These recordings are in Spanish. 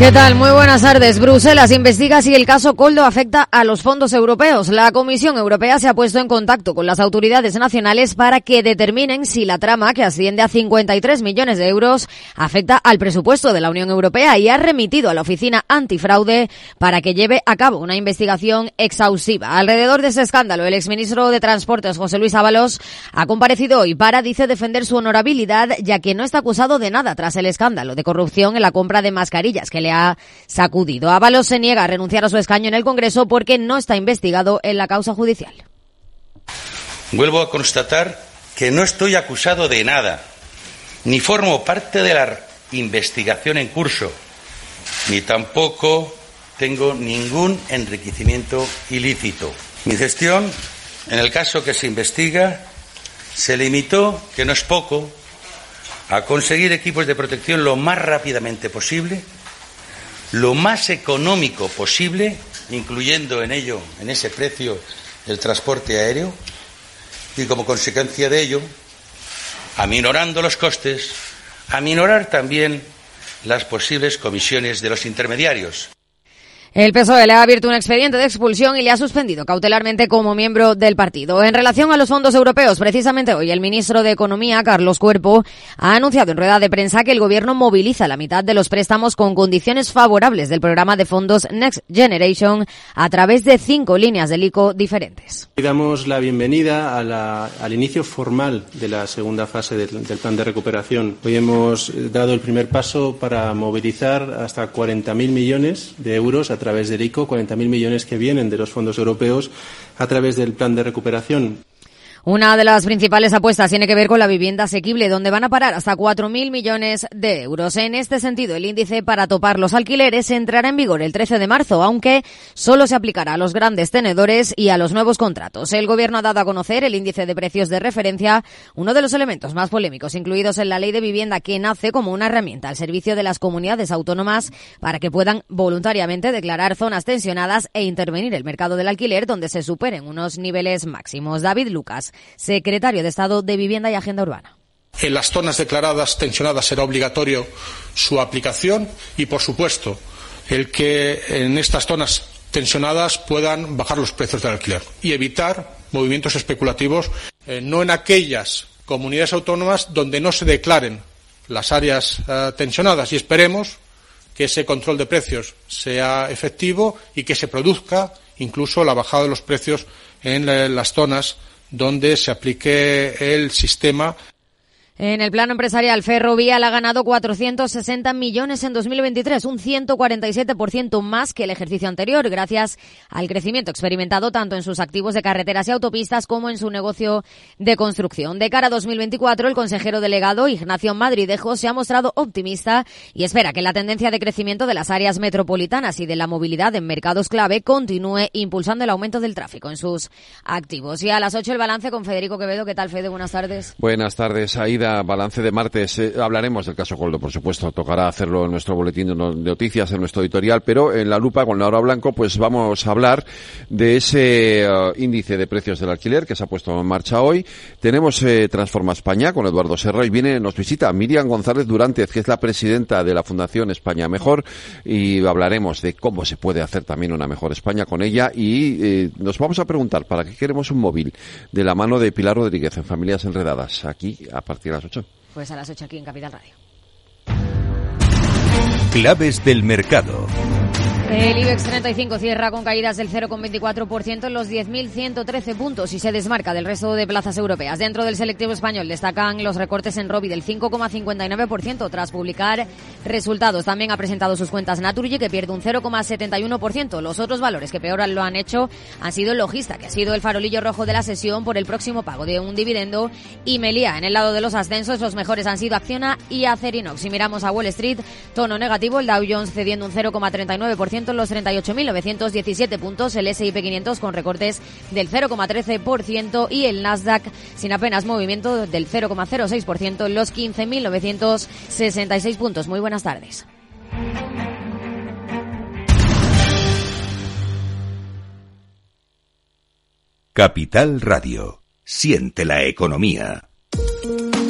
¿Qué tal? Muy buenas tardes. Bruselas investiga si el caso Coldo afecta a los fondos europeos. La Comisión Europea se ha puesto en contacto con las autoridades nacionales para que determinen si la trama, que asciende a 53 millones de euros, afecta al presupuesto de la Unión Europea y ha remitido a la Oficina Antifraude para que lleve a cabo una investigación exhaustiva. Alrededor de ese escándalo, el exministro de Transportes, José Luis Ábalos, ha comparecido hoy para, dice, defender su honorabilidad, ya que no está acusado de nada tras el escándalo de corrupción en la compra de mascarillas que le ha sacudido. Ábalos se niega a renunciar a su escaño en el Congreso porque no está investigado en la causa judicial. Vuelvo a constatar que no estoy acusado de nada, ni formo parte de la investigación en curso, ni tampoco tengo ningún enriquecimiento ilícito. Mi gestión, en el caso que se investiga, se limitó, que no es poco, a conseguir equipos de protección lo más rápidamente posible lo más económico posible, incluyendo en ello, en ese precio, el transporte aéreo, y como consecuencia de ello, aminorando los costes, aminorar también las posibles comisiones de los intermediarios. El PSOE le ha abierto un expediente de expulsión y le ha suspendido cautelarmente como miembro del partido. En relación a los fondos europeos, precisamente hoy el ministro de Economía, Carlos Cuerpo, ha anunciado en rueda de prensa que el gobierno moviliza la mitad de los préstamos con condiciones favorables del programa de fondos Next Generation a través de cinco líneas del ICO diferentes. Damos la bienvenida al inicio formal de la segunda fase del, plan de recuperación. Hoy hemos dado el primer paso para movilizar hasta 40.000 millones de euros través del ICO, 40.000 millones que vienen de los fondos europeos a través del plan de recuperación. Una de las principales apuestas tiene que ver con la vivienda asequible, donde van a parar hasta 4.000 millones de euros. En este sentido, el índice para topar los alquileres entrará en vigor el 13 de marzo, aunque solo se aplicará a los grandes tenedores y a los nuevos contratos. El Gobierno ha dado a conocer el índice de precios de referencia, uno de los elementos más polémicos incluidos en la ley de vivienda que nace como una herramienta al servicio de las comunidades autónomas para que puedan voluntariamente declarar zonas tensionadas e intervenir el mercado del alquiler donde se superen unos niveles máximos. David Lucas secretario de Estado de Vivienda y Agenda Urbana. En las zonas declaradas tensionadas será obligatorio su aplicación y, por supuesto, el que en estas zonas tensionadas puedan bajar los precios del alquiler y evitar movimientos especulativos, eh, no en aquellas comunidades autónomas donde no se declaren las áreas eh, tensionadas y esperemos que ese control de precios sea efectivo y que se produzca incluso la bajada de los precios en eh, las zonas donde se aplique el sistema en el plano empresarial, Ferrovial ha ganado 460 millones en 2023, un 147% más que el ejercicio anterior, gracias al crecimiento experimentado tanto en sus activos de carreteras y autopistas como en su negocio de construcción. De cara a 2024, el consejero delegado Ignacio Madridejo se ha mostrado optimista y espera que la tendencia de crecimiento de las áreas metropolitanas y de la movilidad en mercados clave continúe impulsando el aumento del tráfico en sus activos. Y a las 8 el balance con Federico Quevedo. ¿Qué tal, Fede? Buenas tardes. Buenas tardes, Aida balance de martes. Eh, hablaremos del caso Coldo, por supuesto. Tocará hacerlo en nuestro boletín de noticias, en nuestro editorial, pero en la lupa con Laura Blanco, pues vamos a hablar de ese eh, índice de precios del alquiler que se ha puesto en marcha hoy. Tenemos eh, Transforma España con Eduardo Serra y viene, nos visita Miriam González Durantez, que es la presidenta de la Fundación España Mejor, y hablaremos de cómo se puede hacer también una mejor España con ella. Y nos vamos a preguntar para qué queremos un móvil de la mano de Pilar Rodríguez en Familias Enredadas, aquí a partir de 8. Pues a las 8 aquí en Capital Radio. Claves del mercado. El IBEX 35 cierra con caídas del 0,24% en los 10.113 puntos y se desmarca del resto de plazas europeas. Dentro del selectivo español destacan los recortes en Robi del 5,59% tras publicar resultados. También ha presentado sus cuentas Naturgy que pierde un 0,71%. Los otros valores que peor lo han hecho han sido Logista, que ha sido el farolillo rojo de la sesión por el próximo pago de un dividendo, y Melia. En el lado de los ascensos, los mejores han sido Acciona y Acerinox. Si miramos a Wall Street, tono negativo, el Dow Jones cediendo un 0,39% en los 38.917 puntos, el S&P 500 con recortes del 0,13% y el Nasdaq sin apenas movimiento del 0,06% en los 15.966 puntos. Muy buenas tardes. Capital Radio. Siente la economía.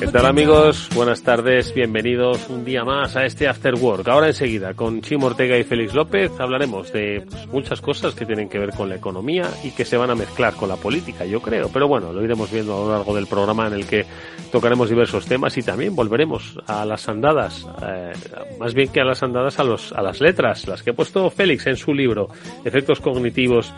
¿Qué tal amigos? Buenas tardes, bienvenidos un día más a este After Work. Ahora enseguida con Chimo Ortega y Félix López hablaremos de pues, muchas cosas que tienen que ver con la economía y que se van a mezclar con la política, yo creo. Pero bueno, lo iremos viendo a lo largo del programa en el que tocaremos diversos temas y también volveremos a las andadas, eh, más bien que a las andadas a, los, a las letras, las que ha puesto Félix en su libro, Efectos Cognitivos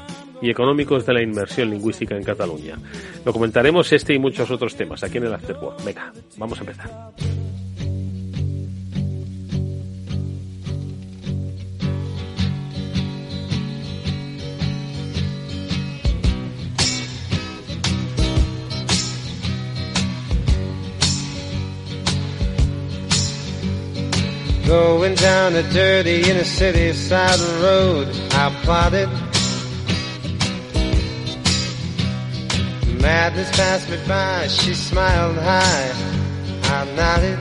y económicos de la inmersión lingüística en Cataluña. Lo comentaremos este y muchos otros temas aquí en el Afterwork. Venga, vamos a empezar. Going down a dirty inner city side road, I plotted Madness passed me by, she smiled high, I nodded.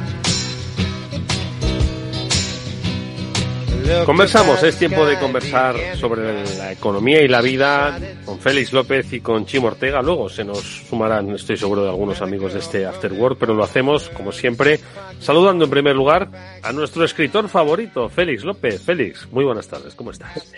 Conversamos, es tiempo de conversar sobre la economía y la vida con Félix López y con Chimo Ortega. Luego se nos sumarán, estoy seguro, de algunos amigos de este After Work, pero lo hacemos, como siempre, saludando en primer lugar a nuestro escritor favorito, Félix López. Félix, muy buenas tardes, ¿cómo estás?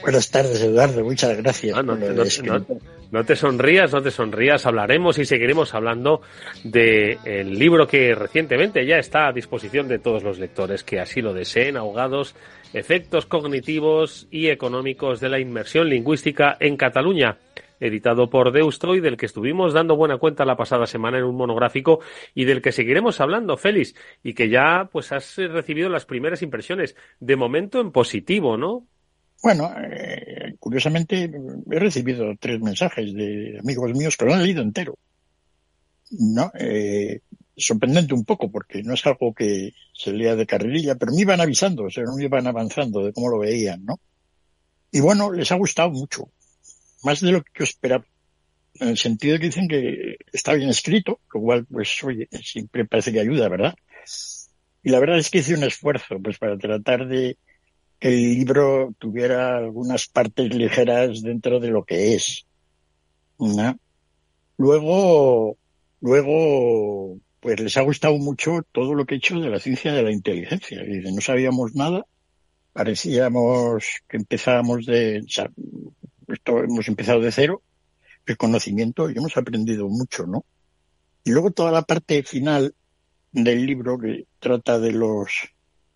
Buenas tardes, Eduardo, muchas gracias. Ah, no, no, te sonrías, no te sonrías, hablaremos y seguiremos hablando del el libro que recientemente ya está a disposición de todos los lectores que así lo deseen, ahogados Efectos cognitivos y económicos de la inmersión lingüística en Cataluña, editado por Deusto y del que estuvimos dando buena cuenta la pasada semana en un monográfico y del que seguiremos hablando, Félix, y que ya pues has recibido las primeras impresiones, de momento en positivo, ¿no? Bueno, eh, curiosamente he recibido tres mensajes de amigos míos que lo han leído entero. ¿No? Eh, sorprendente un poco porque no es algo que se lea de carrerilla, pero me iban avisando, o me iban avanzando de cómo lo veían, ¿no? Y bueno, les ha gustado mucho, más de lo que yo esperaba, en el sentido de que dicen que está bien escrito, lo cual, pues, oye, siempre parece que ayuda, ¿verdad? Y la verdad es que hice un esfuerzo, pues, para tratar de que el libro tuviera algunas partes ligeras dentro de lo que es. ¿no? Luego, luego, pues les ha gustado mucho todo lo que he hecho de la ciencia de la inteligencia. Y no sabíamos nada, parecíamos que empezábamos de, esto hemos empezado de cero, el conocimiento y hemos aprendido mucho, ¿no? Y luego toda la parte final del libro que trata de los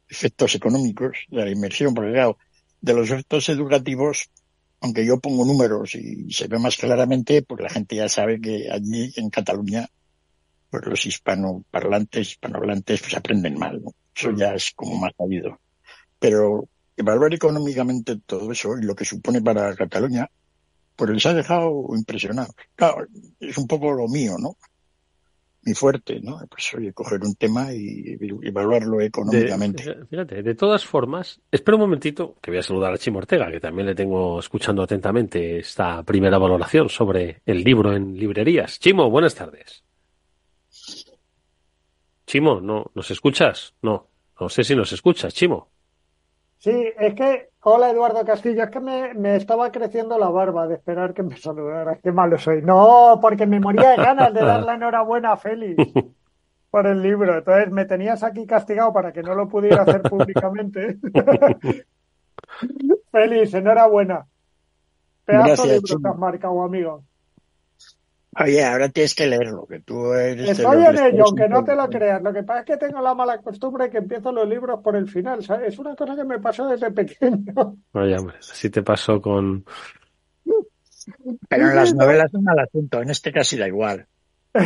efectos económicos, de la inmersión, porque claro, de los efectos educativos, aunque yo pongo números y se ve más claramente, pues la gente ya sabe que allí en Cataluña pues los hispanoparlantes, hispanohablantes, pues aprenden mal, ¿no? Eso mm. ya es como más sabido. Pero evaluar económicamente todo eso y lo que supone para Cataluña, pues les ha dejado impresionado. Claro, es un poco lo mío, ¿no? Mi fuerte, ¿no? Pues oye, coger un tema y evaluarlo económicamente. fíjate, de todas formas, espera un momentito que voy a saludar a Chimo Ortega, que también le tengo escuchando atentamente esta primera valoración sobre el libro en librerías. Chimo, buenas tardes. Chimo, ¿no nos escuchas? No, no sé si nos escuchas, Chimo. Sí, es que, hola Eduardo Castillo, es que me, me estaba creciendo la barba de esperar que me saludara. Qué malo soy. No, porque me moría de ganas de dar la enhorabuena a Félix por el libro. Entonces me tenías aquí castigado para que no lo pudiera hacer públicamente. Félix, enhorabuena. Pedazo Gracias, de libro que has marcado, amigo. Oye, ahora tienes que leerlo, que tú eres Estoy en ello, aunque no te lo creas. Lo que pasa es que tengo la mala costumbre que empiezo los libros por el final. ¿sabes? Es una cosa que me pasó desde pequeño. Vaya, hombre, así te pasó con... Pero en las novelas es mal asunto, en este casi da igual.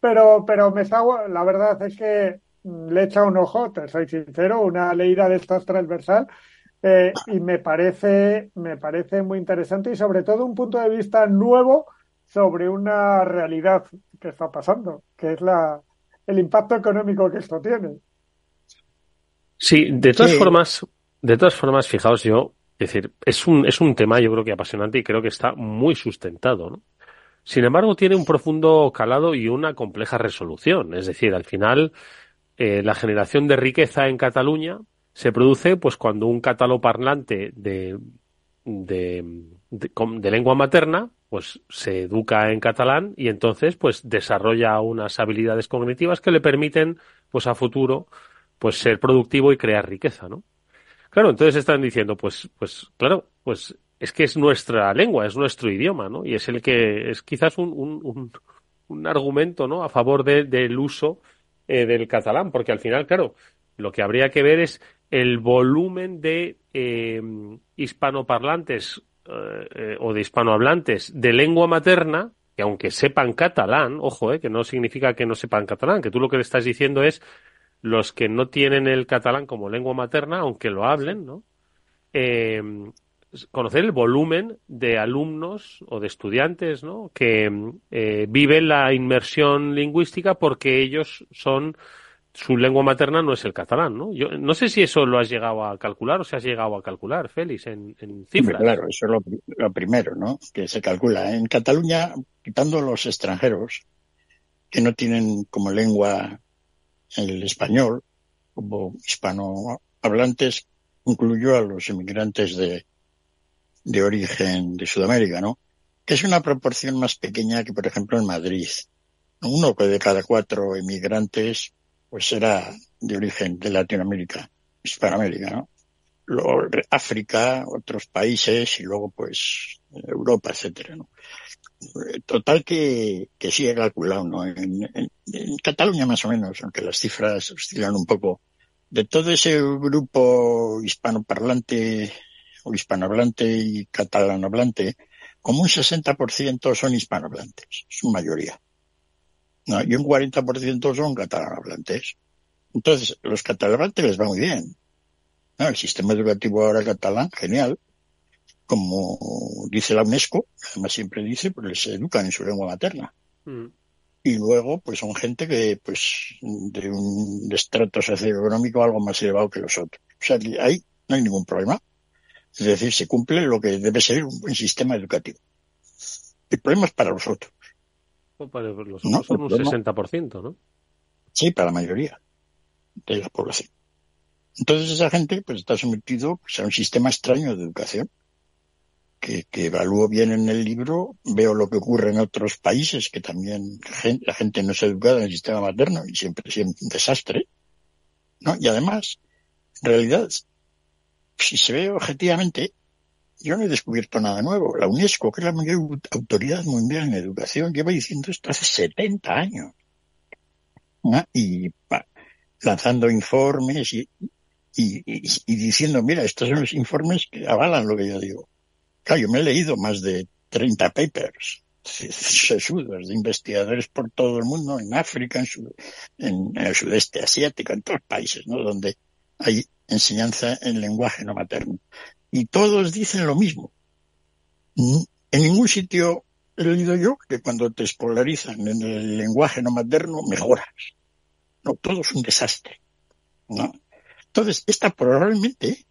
Pero, pero me salgo, la verdad es que mm, le he echado un ojo, te soy sincero, una leída de estas transversal, eh, y me parece, me parece muy interesante y sobre todo un punto de vista nuevo sobre una realidad que está pasando, que es la, el impacto económico que esto tiene. Sí, de todas Sí. formas, de todas formas, fijaos yo, es decir, es un, es un tema yo creo que apasionante y creo que está muy sustentado, ¿no? Sin embargo, tiene un profundo calado y una compleja resolución. Es decir, al final, eh, la generación de riqueza en Cataluña se produce pues cuando un cataloparlante de, de, de, lengua materna pues se educa en catalán y entonces pues desarrolla unas habilidades cognitivas que le permiten pues a futuro pues ser productivo y crear riqueza, ¿no? Claro, entonces están diciendo, pues, pues, claro, pues es que es nuestra lengua, es nuestro idioma, ¿no? Y es el que es quizás un, un, un, un argumento, ¿no? A favor de- del uso eh, del catalán, porque al final, claro, lo que habría que ver es el volumen de eh, hispanoparlantes eh, eh, o de hispanohablantes de lengua materna, que aunque sepan catalán, ojo, eh, que no significa que no sepan catalán, que tú lo que le estás diciendo es los que no tienen el catalán como lengua materna, aunque lo hablen, ¿no? Eh, conocer el volumen de alumnos o de estudiantes, ¿no? Que eh, viven la inmersión lingüística porque ellos son su lengua materna no es el catalán, ¿no? Yo no sé si eso lo has llegado a calcular o si has llegado a calcular, Félix, en, en cifras. claro, eso es lo, pri- lo primero, ¿no? Que se calcula. En Cataluña, quitando los extranjeros, que no tienen como lengua el español, como hispanohablantes, incluyó a los inmigrantes de, de origen de Sudamérica, ¿no? Que es una proporción más pequeña que, por ejemplo, en Madrid. Uno de cada cuatro inmigrantes, pues era de origen de Latinoamérica, Hispanoamérica, ¿no? Luego África, otros países y luego pues Europa, etcétera, ¿no? Total que, que sí he calculado, ¿no? En, en- en Cataluña más o menos, aunque las cifras oscilan un poco, de todo ese grupo hispanoparlante o hispanohablante y catalanohablante, como un 60% son hispanohablantes, su mayoría. ¿No? Y un 40% son catalanohablantes. Entonces, los catalanohablantes les va muy bien. ¿no? El sistema educativo ahora catalán, genial. Como dice la UNESCO, además siempre dice, pues les educan en su lengua materna. Mm. Y luego, pues son gente que, pues, de un estrato socioeconómico algo más elevado que los otros. O sea, que ahí no hay ningún problema. Es decir, se cumple lo que debe ser un buen sistema educativo. El problema es para los otros. Pues para los No, son un no. 60%, ¿no? Sí, para la mayoría de la población. Entonces esa gente pues está sometido pues, a un sistema extraño de educación que, que evalúo bien en el libro, veo lo que ocurre en otros países que también gen- la gente no es educada en el sistema materno y siempre es un desastre, ¿no? Y además, en realidad, si se ve objetivamente, yo no he descubierto nada nuevo. La UNESCO, que es la mayor autoridad mundial en educación, lleva diciendo esto hace 70 años. ¿no? Y pa- lanzando informes y, y, y- y diciendo, mira, estos son los informes que avalan lo que yo digo. Claro, yo me he leído más de 30 papers sesudos de investigadores por todo el mundo, en África, en, su- en el sudeste asiático, en todos los países, ¿no? Donde hay enseñanza en lenguaje no materno. Y todos dicen lo mismo. En ningún sitio he leído yo que cuando te escolarizan en el lenguaje no materno mejoras. No, todo es un desastre. ¿no? Entonces, esta probablemente,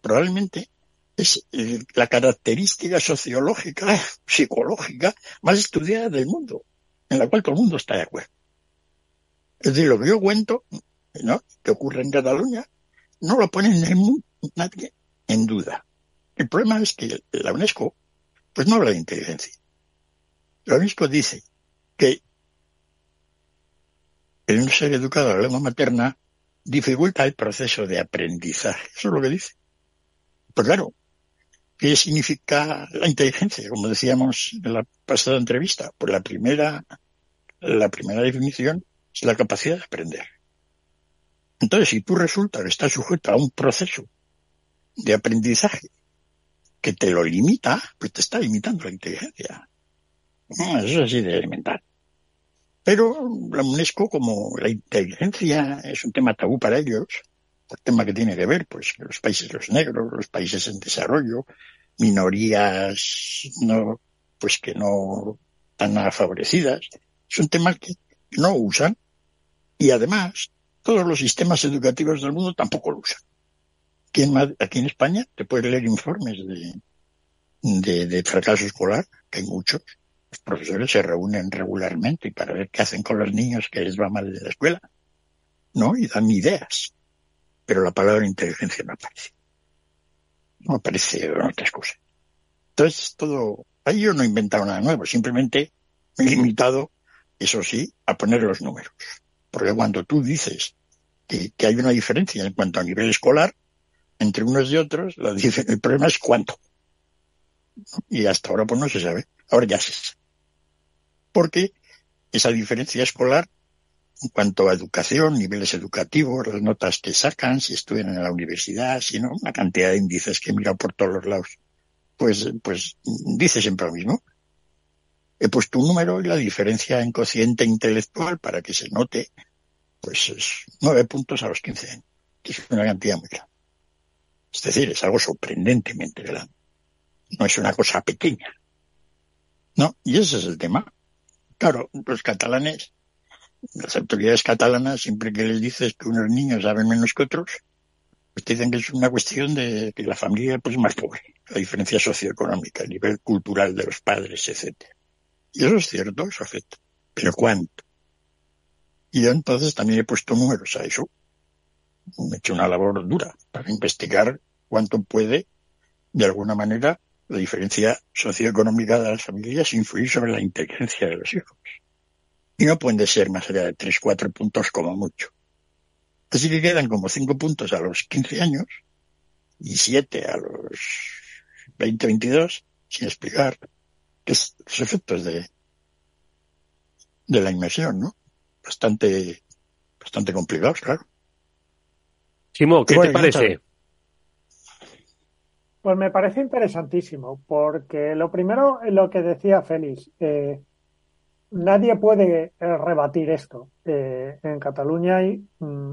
probablemente es la característica sociológica, psicológica más estudiada del mundo, en la cual todo el mundo está de acuerdo. Es decir, lo que yo cuento, ¿no? que ocurre en Cataluña, no lo ponen en, nadie en duda. El problema es que la UNESCO pues no habla de inteligencia. La UNESCO dice que el no ser educado a la lengua materna dificulta el proceso de aprendizaje. Eso es lo que dice. Pues claro, ¿qué significa la inteligencia? Como decíamos en la pasada entrevista, pues la primera, la primera definición es la capacidad de aprender. Entonces, si tú resulta que estás sujeto a un proceso de aprendizaje que te lo limita, pues te está limitando la inteligencia. Eso es así de elemental. Pero la UNESCO, como la inteligencia es un tema tabú para ellos, el tema que tiene que ver, pues, los países los negros, los países en desarrollo, minorías no, pues que no tan favorecidas, es un tema que no usan y además todos los sistemas educativos del mundo tampoco lo usan. Aquí en, aquí en España te puedes leer informes de, de, fracaso escolar, que hay muchos, los profesores se reúnen regularmente para ver qué hacen con los niños que les va mal de la escuela, ¿no? Y dan ideas. Pero la palabra inteligencia no aparece. No aparece en otras cosas. Entonces, todo, ahí yo no he inventado nada nuevo, simplemente me he limitado, eso sí, a poner los números. Porque cuando tú dices que, hay una diferencia en cuanto a nivel escolar, entre unos y otros, el problema es cuánto. Y hasta ahora pues no se sabe. Ahora ya se sabe porque esa diferencia escolar en cuanto a educación, niveles educativos, las notas que sacan, si estudian en la universidad, si no, una cantidad de índices que mira por todos los lados, pues, pues dice siempre lo mismo. He puesto un número y la diferencia en cociente intelectual para que se note, pues es nueve puntos a los quince años, que es una cantidad muy grande. Es decir, es algo sorprendentemente grande. No es una cosa pequeña. ¿No? Y ese es el tema. Claro, los catalanes, las autoridades catalanas, siempre que les dices que unos niños saben menos que otros, pues dicen que es una cuestión de que la familia pues, es más pobre, la diferencia socioeconómica, el nivel cultural de los padres, etcétera. Y eso es cierto, eso afecta. Pero ¿cuánto? Y yo entonces también he puesto números a eso. He hecho una labor dura para investigar cuánto puede, de alguna manera, la diferencia socioeconómica de las familias influye sobre la inteligencia de los hijos. Y no pueden ser más allá de tres, cuatro puntos como mucho. Así que quedan como cinco puntos a los 15 años y siete a los 20, 22, sin explicar que es los efectos de, de la inmersión, ¿no? Bastante, bastante complicados, claro. Simo, ¿qué te parece? Pues me parece interesantísimo, porque lo primero, lo que decía Félix, eh, nadie puede eh, rebatir esto. Eh, en Cataluña hay mm,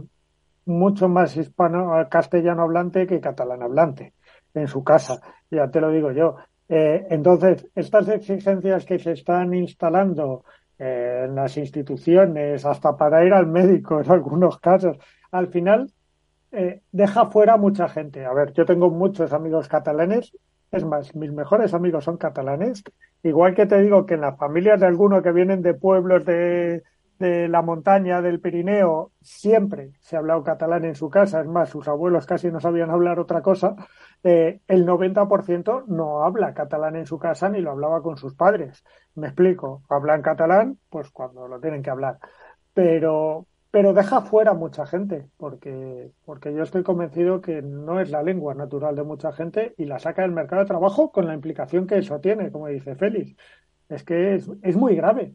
mucho más hispano, castellano hablante que catalán hablante en su casa, ya te lo digo yo. Entonces, estas exigencias que se están instalando en las instituciones, hasta para ir al médico en algunos casos, al final eh, deja fuera mucha gente. A ver, yo tengo muchos amigos catalanes, es más, mis mejores amigos son catalanes, igual que te digo que en las familias de algunos que vienen de pueblos de, de la montaña, del Pirineo, siempre se ha hablado catalán en su casa, es más, sus abuelos casi no sabían hablar otra cosa, eh, el 90% no habla catalán en su casa ni lo hablaba con sus padres. Me explico, hablan catalán, pues cuando lo tienen que hablar. Pero, pero deja fuera mucha gente, porque, porque yo estoy convencido que no es la lengua natural de mucha gente y la saca del mercado de trabajo con la implicación que eso tiene, como dice Félix. Es que es, es muy grave,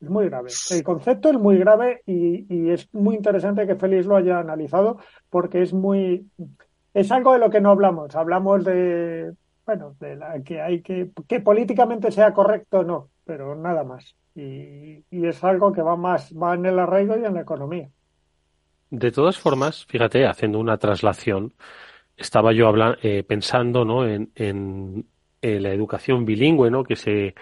es muy grave. El concepto es muy grave y, y, es muy interesante que Félix lo haya analizado porque es muy, es algo de lo que no hablamos. Hablamos de, bueno, de la que hay que, que políticamente sea correcto o no, pero nada más y, es algo que va más va en el arraigo y en la economía. De todas formas, fíjate, haciendo una traslación, estaba yo hablando, eh, pensando ¿no? en, en, la educación bilingüe, ¿no? que se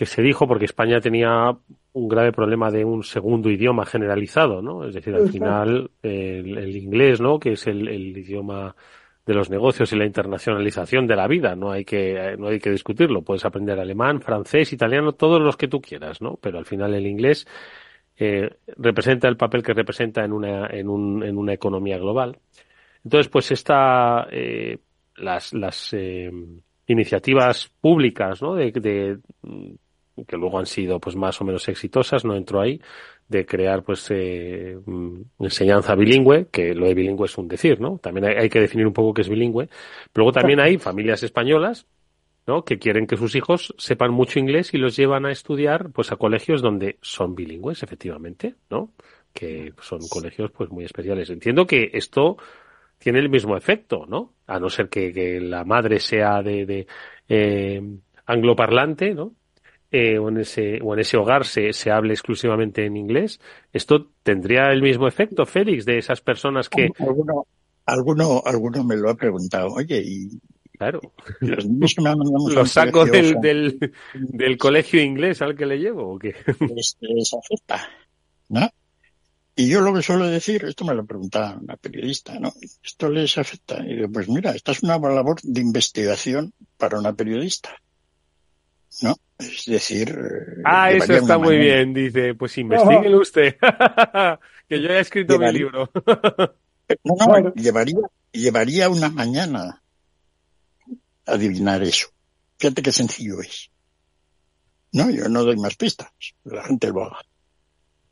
que se dijo porque España tenía un grave problema de un segundo idioma generalizado, ¿no? Es decir, al final el, inglés, ¿no? Que es el, el idioma de los negocios y la internacionalización de la vida. No hay que, no hay que discutirlo. Puedes aprender alemán, francés, italiano, todos los que tú quieras, ¿no? Pero al final el inglés eh, representa el papel que representa en una, en, un, en una economía global. Entonces, pues esta, eh, las, las eh, iniciativas públicas, ¿no? De, de, que luego han sido pues más o menos exitosas, no entro ahí, de crear pues eh, mm, enseñanza bilingüe, que lo de bilingüe es un decir, ¿no? También hay, hay que definir un poco qué es bilingüe. Pero luego también hay familias españolas ¿no? que quieren que sus hijos sepan mucho inglés y los llevan a estudiar pues a colegios donde son bilingües efectivamente no que son colegios pues muy especiales entiendo que esto tiene el mismo efecto no a no ser que, que la madre sea de, de eh, angloparlante no eh, o en ese o en ese hogar se, se hable exclusivamente en inglés esto tendría el mismo efecto Félix de esas personas que alguno alguno alguno me lo ha preguntado oye y Claro. Los niños que me ¿Los saco del, del colegio inglés al que le llevo o qué? les, les afecta, ¿no? Y yo lo que suelo decir, esto me lo preguntaba una periodista, ¿no? Esto les afecta. Y digo, pues mira, esta es una labor de investigación para una periodista, ¿no? Es decir, eh, Ah, eso está muy bien, dice. Pues investiguelo usted. que yo ya he escrito mi libro. No, no, llevaría, llevaría una mañana adivinar eso. Fíjate qué sencillo es. No, yo no doy más pistas. La gente lo haga.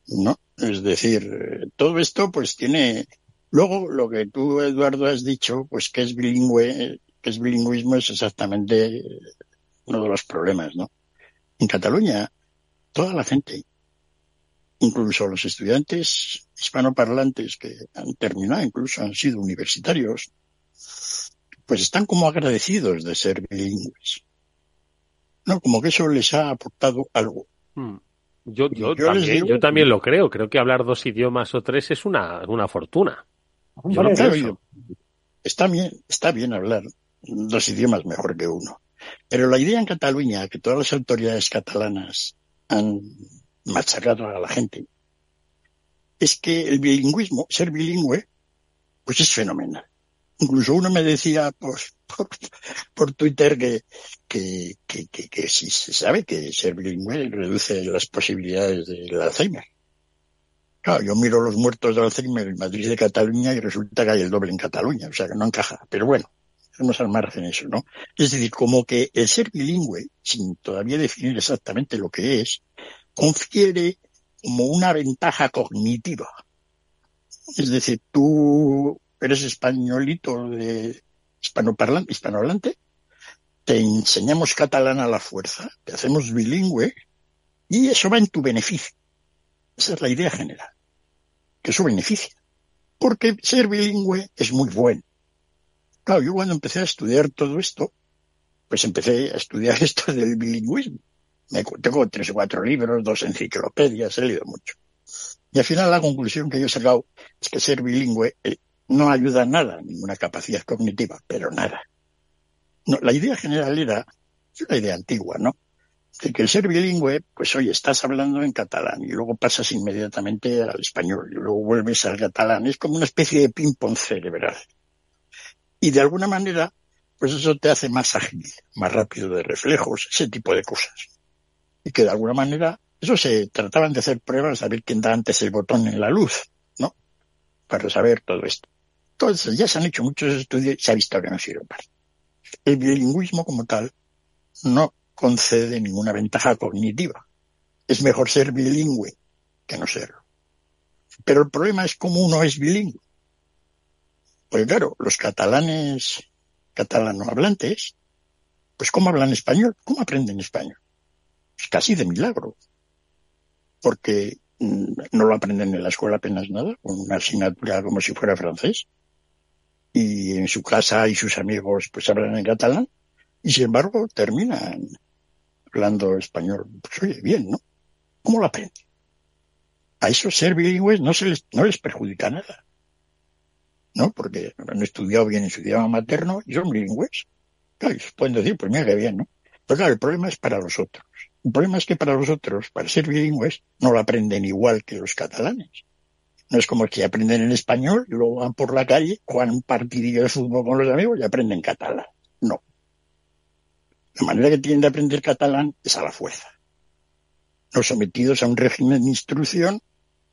¿No? Es decir, eh, todo esto pues tiene... Luego, lo que tú, Eduardo, has dicho, pues que es bilingüe, que es bilingüismo es exactamente eh, uno de los problemas, ¿no? En Cataluña, toda la gente, incluso los estudiantes hispanoparlantes que han terminado, incluso han sido universitarios, pues están como agradecidos de ser bilingües. No, como que eso les ha aportado algo. Hmm. Yo, yo, Yo les también, digo- yo también lo creo. Creo que hablar dos idiomas o tres es una, una fortuna. Yo lo está bien, está bien hablar dos idiomas mejor que uno. Pero la idea en Cataluña, que todas las autoridades catalanas han machacado a la gente, es que el bilingüismo, ser bilingüe, pues es fenomenal. Incluso uno me decía pues, por, por Twitter que, que, que, que, que sí se sabe que ser bilingüe reduce las posibilidades del Alzheimer. Claro, yo miro los muertos de Alzheimer en Madrid de Cataluña y resulta que hay el doble en Cataluña, o sea que no encaja. Pero bueno, eso, ¿no? Es decir, como que el ser bilingüe, sin todavía definir exactamente lo que es, confiere como una ventaja cognitiva. Es decir, tú eres españolito de hispanoparlante, hispanohablante, te enseñamos catalán a la fuerza, te hacemos bilingüe y eso va en tu beneficio. Esa es la idea general, que eso beneficia. Porque ser bilingüe es muy bueno. Claro, yo cuando empecé a estudiar todo esto, pues empecé a estudiar esto del bilingüismo. Me, tengo tres o cuatro libros, dos enciclopedias, he leído mucho. Y al final la conclusión que yo he sacado es que ser bilingüe eh, no ayuda a nada, ninguna capacidad cognitiva, pero nada. La idea general era, es una idea antigua, ¿no? De que el ser bilingüe, pues oye, estás hablando en catalán y luego pasas inmediatamente al español y luego vuelves al catalán. Es como una especie de ping-pong cerebral. Y de alguna manera, pues eso te hace más ágil, más rápido de reflejos, ese tipo de cosas. Y que de alguna manera, eso se trataban de hacer pruebas a ver quién da antes el botón en la luz, ¿no? Para saber todo esto. Entonces, ya se han hecho muchos estudios y se ha visto que no sirve para. El bilingüismo como tal no concede ninguna ventaja cognitiva. Es mejor ser bilingüe que no serlo. Pero el problema es cómo uno es bilingüe. Pues claro, los catalanes catalanohablantes, pues ¿cómo hablan español? ¿Cómo aprenden español? Pues casi de milagro. Porque mm, no lo aprenden en la escuela apenas nada, con una asignatura como si fuera francés. Y en su casa y sus amigos pues hablan en catalán. Y sin embargo terminan hablando español. Pues oye, bien, ¿no? ¿Cómo lo aprenden? A eso ser bilingües no, se les, no les perjudica nada. ¿No? Porque han estudiado bien en su idioma materno y son bilingües. Claro, y pueden decir, pues mira qué bien, ¿no? Pero claro, el problema es para los otros. El problema es que para los otros, para ser bilingües, no lo aprenden igual que los catalanes. No es como que aprenden en español y luego van por la calle, juegan un partidillo de fútbol con los amigos y aprenden catalán. No. La manera que tienen de aprender catalán es a la fuerza. No sometidos a un régimen de instrucción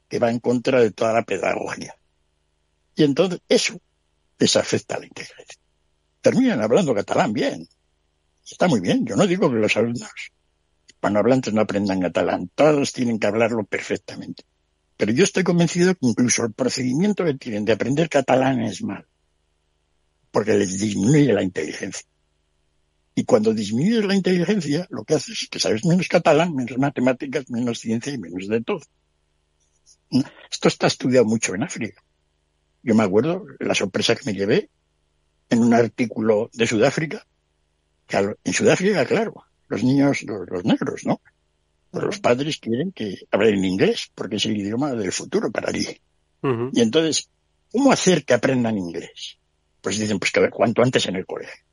que va en contra de toda la pedagogía. Y entonces eso les afecta la inteligencia. Terminan hablando catalán bien. Está muy bien. Yo no digo que los alumnos hispanohablantes no aprendan catalán. Todos tienen que hablarlo perfectamente. Pero yo estoy convencido que incluso el procedimiento que tienen de aprender catalán es mal. Porque les disminuye la inteligencia. Y cuando disminuyes la inteligencia, lo que haces es que sabes menos catalán, menos matemáticas, menos ciencia y menos de todo. Esto está estudiado mucho en África. Yo me acuerdo la sorpresa que me llevé en un artículo de Sudáfrica, que en Sudáfrica, claro, los niños, los, negros, ¿no? Pues los padres quieren que hablen inglés, porque es el idioma del futuro para allí. Y entonces, ¿cómo hacer que aprendan inglés? Pues dicen, pues que cuanto antes en el colegio.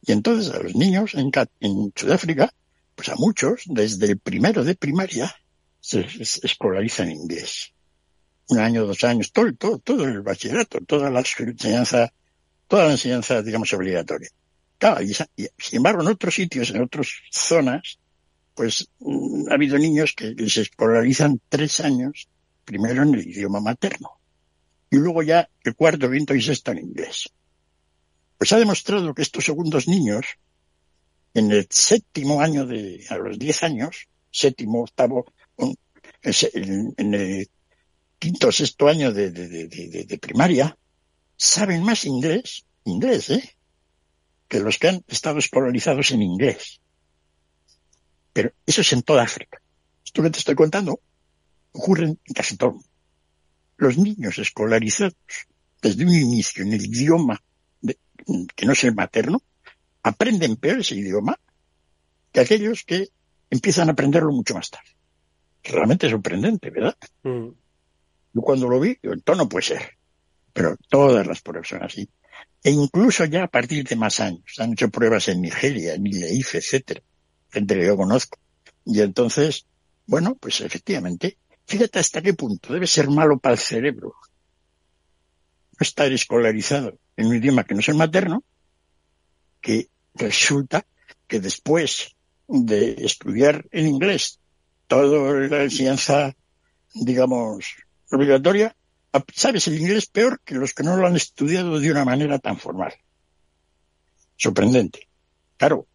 Y entonces a los niños en, en Sudáfrica, pues a muchos, desde el primero de primaria, se, escolarizan en inglés. Un año, dos años, todo, todo, todo el bachillerato, toda la enseñanza, toda la enseñanza, digamos, obligatoria. Claro, y, sin embargo, en otros sitios, en otras zonas, pues mm, ha habido niños que se escolarizan tres años, primero en el idioma materno, y luego ya el cuarto, quinto y sexto en inglés. Pues ha demostrado que estos segundos niños, en el séptimo año de, a los diez años, séptimo, octavo, en el quinto o sexto año de, primaria, saben más inglés, inglés, ¿eh? que los que han estado escolarizados en inglés. Pero eso es en toda África. Esto que te estoy contando ocurre en casi todo. Los niños escolarizados desde un inicio en el idioma que no es el materno aprenden peor ese idioma que aquellos que empiezan a aprenderlo mucho más tarde realmente sorprendente, ¿verdad? Mm. Yo cuando lo vi, digo, esto no puede ser. Pero todas las pruebas son así. E incluso ya a partir de más años. Han hecho pruebas en Nigeria, en Ileif, etcétera. Gente que yo conozco. Y entonces, bueno, pues efectivamente, fíjate hasta qué punto debe ser malo para el cerebro no estar escolarizado en un idioma que no es el materno, que resulta que después de estudiar en inglés toda la enseñanza, digamos, obligatoria, sabes el inglés peor que los que no lo han estudiado de una manera tan formal. Sorprendente. Claro,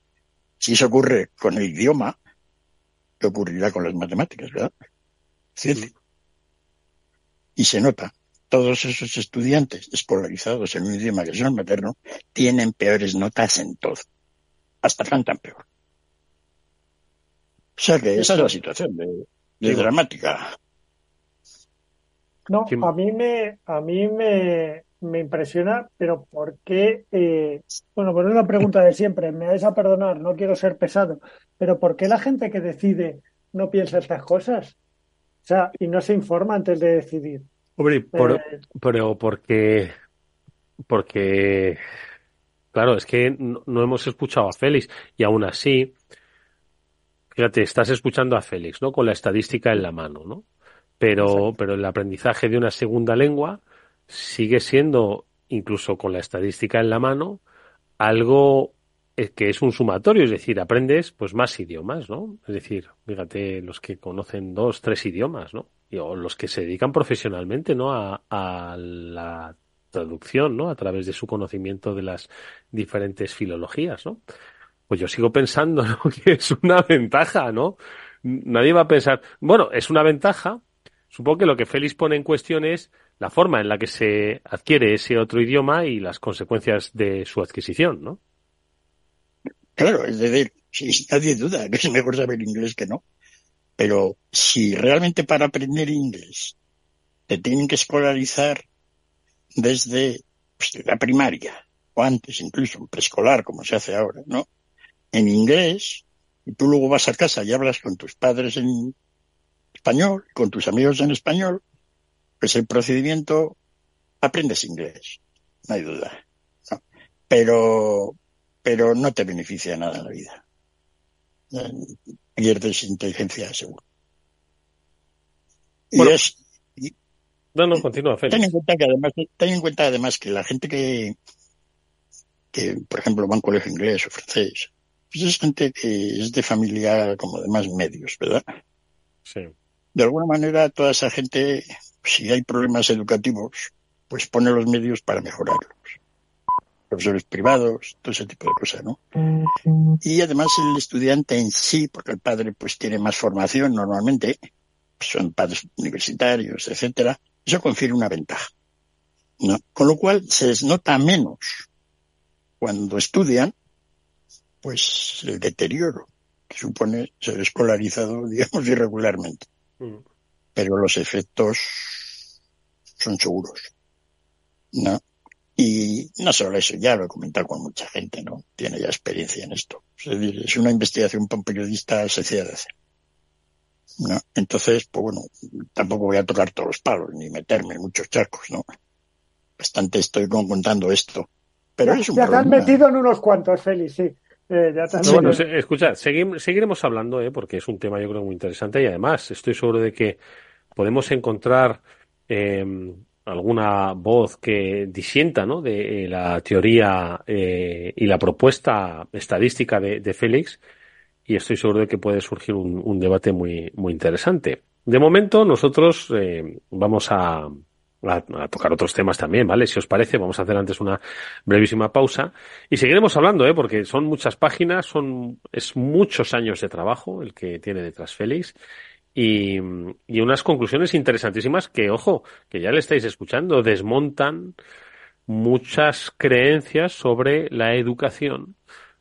si eso ocurre con el idioma, ¿qué ocurrirá con las matemáticas, verdad? Ciencia. Y se nota, todos esos estudiantes escolarizados en un idioma que es el materno tienen peores notas en todo. Hasta cantan peor. O sea que esa es la situación de, dramática. No, a mí me, a mí me, me impresiona, pero ¿por qué? Eh, bueno, pues es la pregunta de siempre, me vais a perdonar, no quiero ser pesado, pero ¿por qué la gente que decide no piensa estas cosas? O sea, y no se informa antes de decidir. Hombre, eh, pero porque, porque, claro, es que no, no hemos escuchado a Félix y aún así, Fíjate, estás escuchando a Félix, ¿no? Con la estadística en la mano, ¿no? Pero, pero el aprendizaje de una segunda lengua sigue siendo, incluso con la estadística en la mano, algo eh, que es un sumatorio, es decir, aprendes pues más idiomas, ¿no? Es decir, fíjate, los que conocen dos, tres idiomas, ¿no? o los que se dedican profesionalmente, ¿no? A, a la traducción, ¿no? A través de su conocimiento de las diferentes filologías, ¿no? Pues yo sigo pensando que es una ventaja, ¿no? Nadie va a pensar, bueno, es una ventaja. Supongo que lo que Félix pone en cuestión es la forma en la que se adquiere ese otro idioma y las consecuencias de su adquisición, ¿no? Claro, es decir, si nadie duda que es mejor saber inglés que no. Pero si realmente para aprender inglés te tienen que escolarizar desde pues, la primaria, o antes incluso, preescolar, como se hace ahora, ¿no? en inglés y tú luego vas a casa y hablas con tus padres en español, con tus amigos en español, pues el procedimiento aprendes inglés, no hay duda. Pero, pero no te beneficia nada en la vida. Pierdes inteligencia seguro. Y es, no, no, continúa, Ten en cuenta que además, ten en cuenta además que la gente que, que, por ejemplo, va a un colegio inglés o francés, pues es gente que es de familia como de más medios, ¿verdad? Sí. De alguna manera, toda esa gente, si hay problemas educativos, pues pone los medios para mejorarlos. Profesores privados, todo ese tipo de cosas, ¿no? Y además el estudiante en sí, porque el padre pues tiene más formación normalmente, son padres universitarios, etcétera, eso confiere una ventaja. ¿no? Con lo cual se les nota menos cuando estudian, pues el deterioro que supone ser escolarizado, digamos, irregularmente. Mm. Pero los efectos son seguros. ¿no? Y no solo eso, ya lo he comentado con mucha gente, ¿no? Tiene ya experiencia en esto. Es decir, es una investigación para un periodista sencilla de hacer. ¿no? Entonces, pues bueno, tampoco voy a tocar todos los palos ni meterme en muchos charcos, ¿no? Bastante estoy contando esto. Pero ya, es un ya te has problema. metido en unos cuantos, Félix, sí. Eh, ya bueno, se- segui- seguiremos hablando, ¿eh? porque es un tema yo creo muy interesante y además estoy seguro de que podemos encontrar eh, alguna voz que disienta ¿no? de eh, la teoría eh, y la propuesta estadística de, de Félix y estoy seguro de que puede surgir un, un debate muy, muy interesante. De momento nosotros eh, vamos a, a- tocar otros temas también, ¿vale? Si os parece, vamos a hacer antes una brevísima pausa y seguiremos hablando, ¿eh? Porque son muchas páginas, son, es muchos años de trabajo el que tiene detrás Félix y, y unas conclusiones interesantísimas que, ojo, que ya le estáis escuchando, desmontan muchas creencias sobre la educación,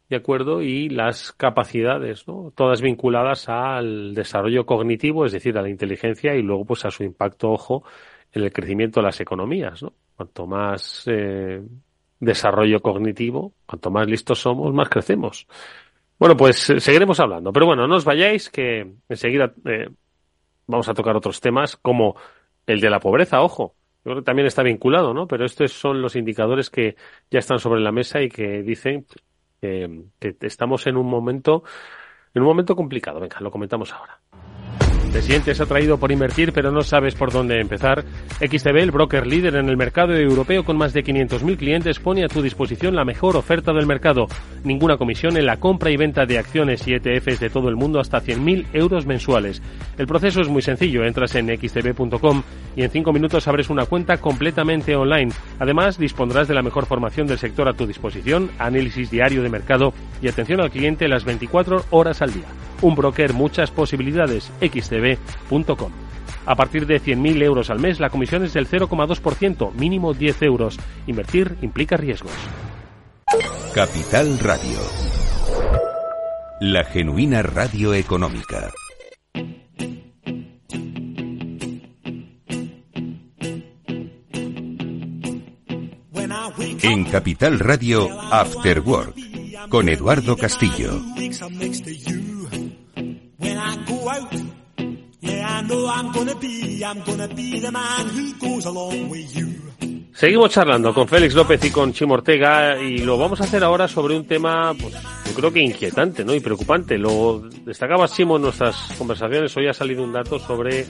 ¿de acuerdo? Y las capacidades, ¿no? Todas vinculadas al desarrollo cognitivo, es decir, a la inteligencia y luego pues a su impacto, ojo, en el crecimiento de las economías, ¿no? Cuanto más eh, desarrollo cognitivo, cuanto más listos somos, más crecemos. Bueno, pues eh, seguiremos hablando. Pero bueno, no os vayáis, que enseguida eh, vamos a tocar otros temas, como el de la pobreza, ojo. Yo creo que también está vinculado, ¿no? Pero estos son los indicadores que ya están sobre la mesa y que dicen que, estamos en un momento, en un momento complicado. Venga, lo comentamos ahora. Te sientes atraído por invertir pero no sabes por dónde empezar. XTB, el broker líder en el mercado europeo con más de 500.000 clientes, pone a tu disposición la mejor oferta del mercado. Ninguna comisión en la compra y venta de acciones y ETFs de todo el mundo hasta 100.000 euros mensuales. El proceso es muy sencillo. Entras en xtb.com y en 5 minutos abres una cuenta completamente online. Además, dispondrás de la mejor formación del sector a tu disposición, análisis diario de mercado y atención al cliente las 24 horas al día. Un broker, muchas posibilidades. xtb.com. A partir de 100.000 euros al mes, la comisión es del 0,2%, mínimo 10 euros. Invertir implica riesgos. Capital Radio. La genuina radio económica. En Capital Radio, After Work, con Eduardo Castillo. Seguimos charlando con Félix López y con Chimo Ortega y lo vamos a hacer ahora sobre un tema, pues, yo creo que inquietante, ¿no? Y preocupante. Lo destacaba Chimo en nuestras conversaciones. Hoy ha salido un dato sobre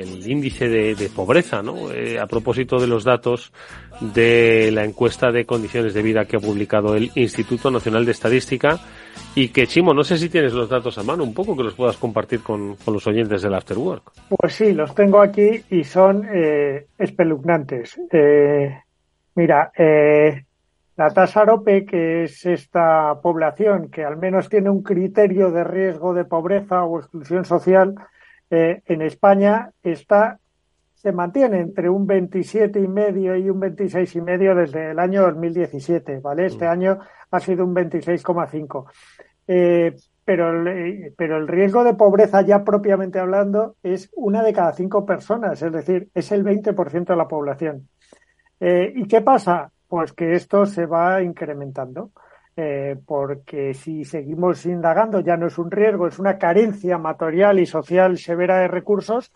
el índice de, de pobreza, ¿no? Eh, a propósito de los datos de la encuesta de condiciones de vida que ha publicado el Instituto Nacional de Estadística y que, Chimo, no sé si tienes los datos a mano, un poco que los puedas compartir con, con los oyentes del After Work. Pues sí, los tengo aquí y son eh, espeluznantes. Eh, mira, eh, la tasa AROPE, que es esta población que al menos tiene un criterio de riesgo de pobreza o exclusión social, eh, en España está se mantiene entre un 27,5 y un 26,5 desde el año 2017, ¿vale? Este año ha sido un 26,5. Eh, pero, el, pero el riesgo de pobreza ya propiamente hablando es una de cada cinco personas, es decir, es el 20% de la población. Eh, ¿Y qué pasa? Pues que esto se va incrementando. Eh, porque si seguimos indagando ya no es un riesgo, es una carencia material y social severa de recursos,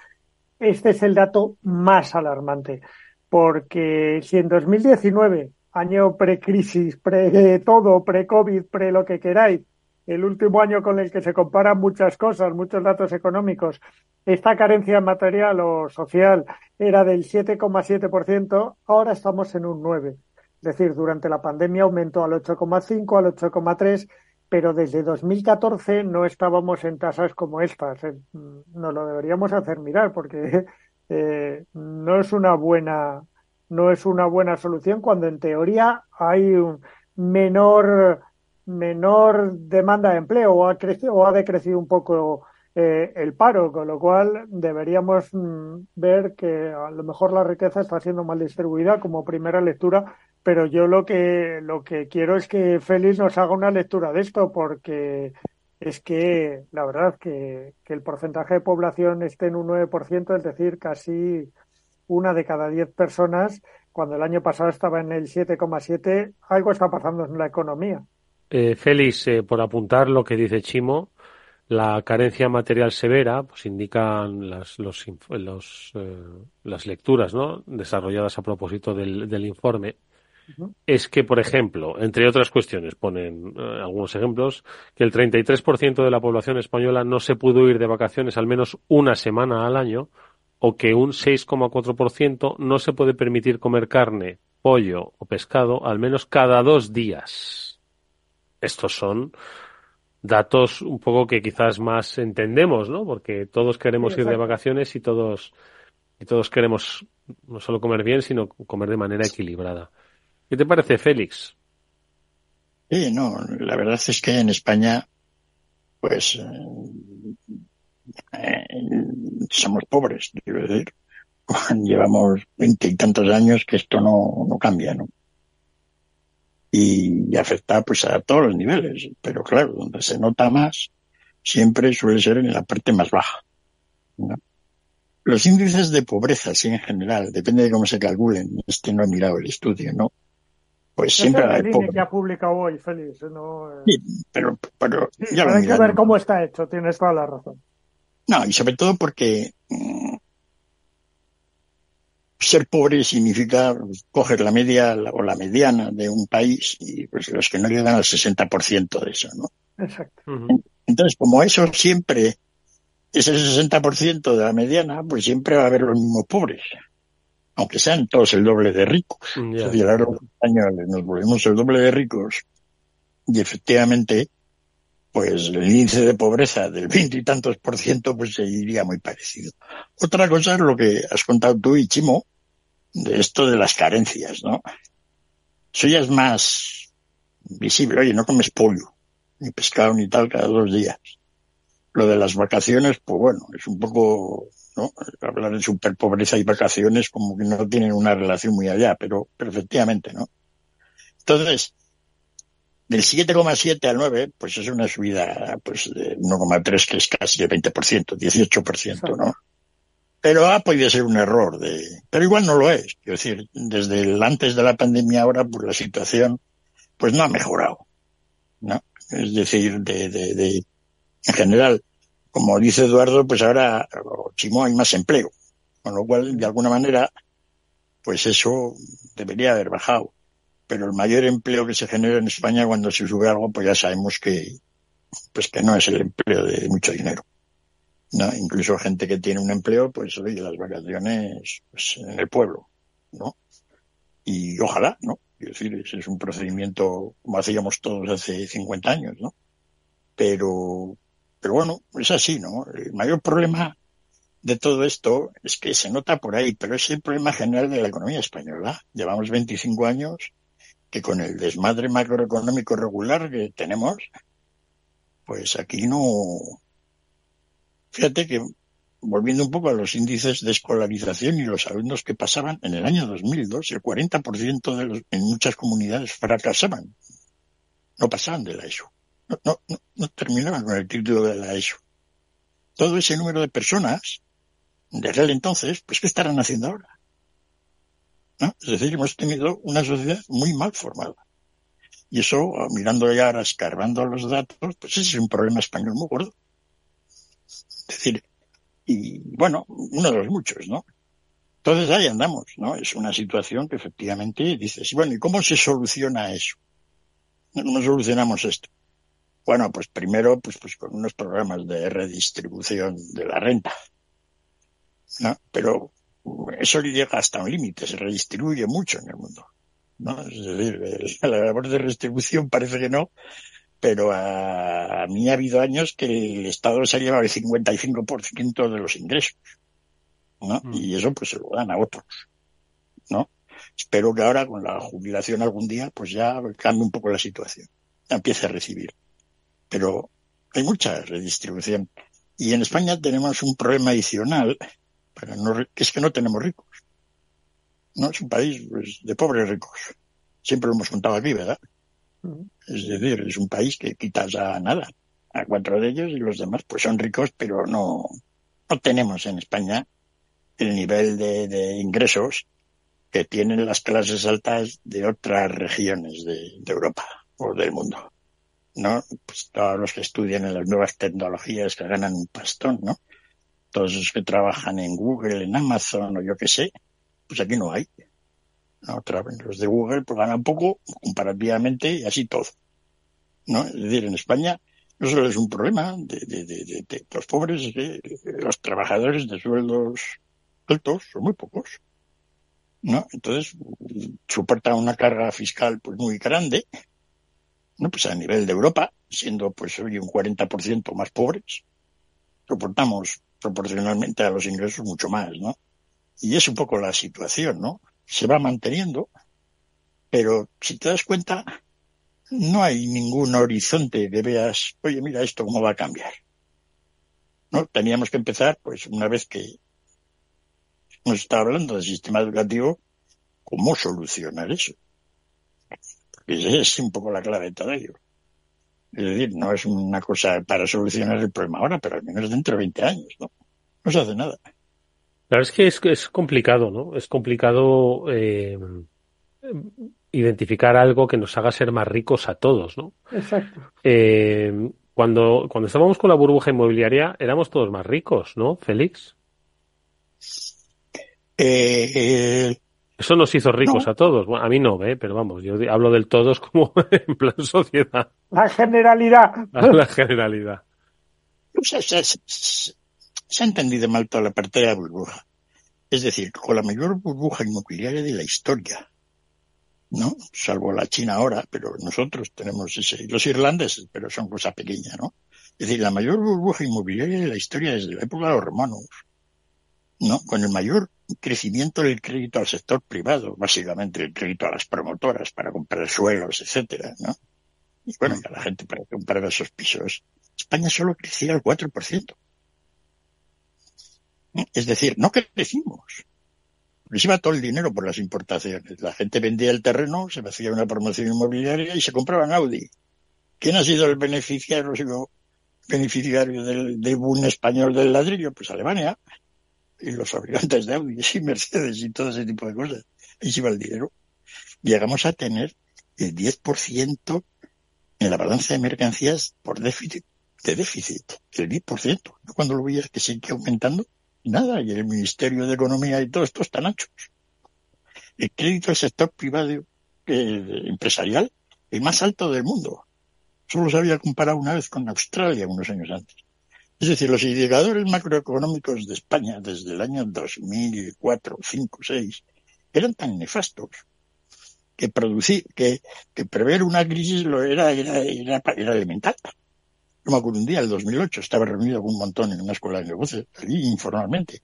este es el dato más alarmante. Porque si en 2019, año pre-crisis, pre-todo, pre-COVID, pre lo que queráis, el último año con el que se comparan muchas cosas, muchos datos económicos, esta carencia material o social era del 7,7%, ahora estamos en un 9%. Es decir, durante la pandemia aumentó al 8,5, al 8,3, pero desde 2014 no estábamos en tasas como estas. Nos lo deberíamos hacer mirar porque eh, no es una buena no es una buena solución cuando en teoría hay un menor menor demanda de empleo o ha crecido o ha decrecido un poco eh, el paro, con lo cual deberíamos mm, ver que a lo mejor la riqueza está siendo mal distribuida como primera lectura, pero yo lo que lo que quiero es que Félix nos haga una lectura de esto porque es que la verdad que, que el porcentaje de población esté en un 9%, es decir, casi una de cada diez personas, cuando el año pasado estaba en el 7,7, algo está pasando en la economía. Eh, Félix, eh, por apuntar lo que dice Chimo, la carencia material severa, pues indican las, los, los, eh, las lecturas ¿no? desarrolladas a propósito del, del informe, es que, por ejemplo, entre otras cuestiones, ponen eh, algunos ejemplos, que el 33% de la población española no se pudo ir de vacaciones al menos una semana al año, o que un 6,4% no se puede permitir comer carne, pollo o pescado al menos cada dos días. Estos son datos un poco que quizás más entendemos, ¿no? Porque todos queremos ir de vacaciones y todos y todos queremos no solo comer bien, sino comer de manera equilibrada. ¿Qué te parece, Félix? Sí, no, la verdad es que en España, pues, eh, somos pobres, quiero decir. Llevamos veinte y tantos años que esto no, no cambia, ¿no? Y, afecta pues a todos los niveles, pero claro, donde se nota más siempre suele ser en la parte más baja. Los índices de pobreza, sí, en general, depende de cómo se calculen, este no he mirado el estudio, ¿no? Pues siempre es hay pobres. que ha publicado hoy, Félix. No, eh, Sí, pero, pero sí, ya pero lo hay que miraré. ver cómo está hecho, tienes toda la razón. No, y sobre todo porque mm, ser pobre significa coger la media la- o la mediana de un país y pues los que no llegan al 60% de eso, ¿no? Exacto. Entonces, como eso siempre es el 60% de la mediana, pues siempre va a haber los mismos pobres. Aunque sean todos el doble de ricos. Ya. Es decir, ahora los españoles nos volvemos el doble de ricos y efectivamente, pues el índice de pobreza del veinte y tantos por ciento, pues seguiría muy parecido. Otra cosa es lo que has contado tú y Chimo, de esto de las carencias, ¿no? Eso ya es más visible. Oye, no comes pollo, ni pescado, ni tal, cada dos días. Lo de las vacaciones, pues bueno, es un poco, ¿no? Hablar de superpobreza y vacaciones como que no tienen una relación muy allá, pero, pero efectivamente, ¿no? Entonces, del 7,7 al 9, pues es una subida pues de 1,3 que es casi el 20%, 18%, ¿no? Pero ha podido ser un error de, pero igual no lo es. Quiero decir, desde el antes de la pandemia ahora, pues la situación, pues no ha mejorado, ¿no? Es decir, de, de, de, en general, como dice Eduardo, pues ahora, Chimo, hay más empleo. Con lo cual, de alguna manera, pues eso debería haber bajado. Pero el mayor empleo que se genera en España cuando se sube algo, pues ya sabemos que, pues que no es el empleo de mucho dinero. ¿No? Incluso gente que tiene un empleo, pues oye, las vacaciones pues, en el pueblo, ¿no? Y ojalá, ¿no? Quiero decir, ese es un procedimiento como hacíamos todos hace 50 años, ¿no? Pero, pero bueno, es así, ¿no? El mayor problema de todo esto es que se nota por ahí, pero es el problema general de la economía española. Llevamos 25 años que con el desmadre macroeconómico regular que tenemos, pues aquí no. Fíjate que, volviendo un poco a los índices de escolarización y los alumnos que pasaban, en el año 2002 el 40% de los, en muchas comunidades fracasaban. No pasaban de la ESO. No, no, no, terminaban con el título de la ESO. Todo ese número de personas, de aquel entonces, pues ¿qué estarán haciendo ahora? Es decir, hemos tenido una sociedad muy mal formada. Y eso, mirando ya ahora, escarbando los datos, pues ese es un problema español muy gordo. Es decir, y bueno, uno de los muchos, ¿no? Entonces ahí andamos, ¿no? Es una situación que efectivamente dices, bueno, ¿y cómo se soluciona eso? ¿Cómo solucionamos esto? Bueno, pues primero, pues, pues con unos programas de redistribución de la renta, ¿no? Pero eso llega hasta un límite, se redistribuye mucho en el mundo, ¿no? Es decir, la labor de redistribución parece que no, pero a, a, mí ha habido años que el Estado se ha llevado el 55% de los ingresos, ¿no? Mm. Y eso pues se lo dan a otros, ¿no? espero que ahora con la jubilación algún día pues ya cambie un poco la situación, empiece a recibir. Pero hay mucha redistribución. Y en España tenemos un problema adicional, para no, que es que no tenemos ricos. No es un país pues, de pobres ricos. Siempre lo hemos contado aquí, ¿verdad? Es decir, es un país que quitas a nada, a cuatro de ellos y los demás pues son ricos, pero no, no tenemos en España el nivel de, de ingresos que tienen las clases altas de otras regiones de, Europa o del mundo. ¿no? Pues todos los que estudian en las nuevas tecnologías que ganan un pastón, ¿no? Todos los que trabajan en Google, en Amazon o yo qué sé, pues aquí no hay. ¿No? Los de Google pues ganan poco comparativamente y así todo. ¿no? Es decir, en España no solo es un problema de, de, de, de los pobres, los trabajadores de sueldos altos son muy pocos. ¿no? Entonces, soporta una carga fiscal pues muy grande, ¿no? Pues a nivel de Europa, siendo pues hoy un 40% más pobres, soportamos proporcionalmente a los ingresos mucho más, ¿no? Y es un poco la situación, ¿no? Se va manteniendo, pero si te das cuenta, no hay ningún horizonte que veas, oye, mira esto cómo va a cambiar. ¿No? Teníamos que empezar, pues, una vez que nos está hablando del sistema educativo, cómo solucionar eso. Porque es un poco la clave de todo ello. Es decir, no es una cosa para solucionar el problema ahora, pero al menos dentro de 20 años, ¿no? No se hace nada. Claro, es que es, es complicado, ¿no? Es complicado eh, identificar algo que nos haga ser más ricos a todos, ¿no? Exacto. Eh, cuando, cuando estábamos con la burbuja inmobiliaria éramos todos más ricos, ¿no, Félix? Eh, Eso nos hizo ricos no. a todos. Bueno, a mí no, ¿eh? pero vamos, yo hablo del todos como en plan sociedad, La generalidad. la generalidad. Se, ha entendido mal toda la parte de la burbuja. Es decir, con la mayor burbuja inmobiliaria de la historia. ¿No? Salvo la China ahora, pero nosotros tenemos ese, los irlandeses, pero son cosa pequeña, ¿no? Es decir, la mayor burbuja inmobiliaria de la historia desde la época de los romanos. ¿No? Con el mayor crecimiento del crédito al sector privado, básicamente el crédito a las promotoras para comprar suelos, etcétera, ¿no? Y bueno, y a la gente para comprar esos pisos. España solo crecía al 4%. Es decir, no crecimos. Les iba todo el dinero por las importaciones. La gente vendía el terreno, se hacía una promoción inmobiliaria y se compraban Audi. ¿Quién ha sido el beneficiario, beneficiario del, de un español del ladrillo? Pues Alemania. Y los fabricantes de Audi y Mercedes y todo ese tipo de cosas. Ahí se iba el dinero. Llegamos a tener el 10% en la balanza de mercancías por déficit, de déficit. El 10%. Cuando lo veías que sigue aumentando, nada. Y el Ministerio de Economía y todo esto están anchos. El crédito del sector privado empresarial, el más alto del mundo. Solo se había comparado una vez con Australia unos años antes. Es decir, los indicadores macroeconómicos de España desde el año 2004, 5, 6 eran tan nefastos que producir, que, que prever una crisis lo era, era, era, era elemental. Yo me acuerdo un día, el 2008, estaba reunido con un montón en una escuela de negocios, allí informalmente,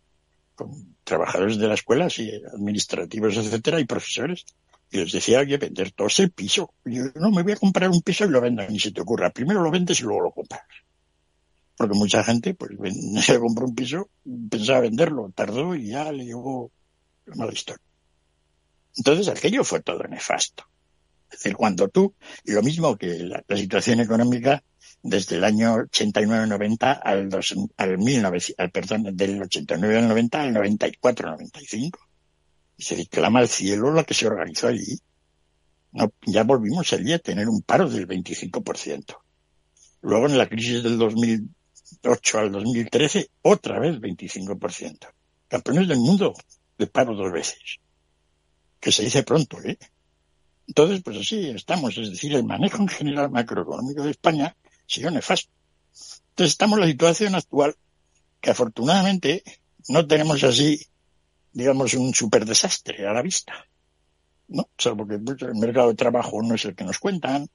con trabajadores de la escuela, así, administrativos, etcétera, y profesores. Y les decía, oye, vender todo ese piso. Y yo, no, me voy a comprar un piso y lo vendo, ni se te ocurra. Primero lo vendes y luego lo compras. Porque mucha gente, pues, se compró un piso, pensaba venderlo, tardó y ya le llevó mala historia. Entonces aquello fue todo nefasto. Es decir, cuando tú, y lo mismo que la situación económica desde el año 89-90 al, al 1900, al, perdón, del 89 al 90 al 94-95. Y se clama al cielo la que se organizó allí. No, ya volvimos allí a tener un paro del 25%. Luego en la crisis del 2008 al 2013, otra vez 25%. Campeones del mundo de paro dos veces. Que se dice pronto, ¿eh? Entonces, pues así estamos. Es decir, el manejo en general macroeconómico de España ha sido nefasto. Entonces estamos en la situación actual que afortunadamente no tenemos así, digamos, un super desastre a la vista. ¿no? Salvo que pues, el mercado de trabajo no es el que nos cuentan.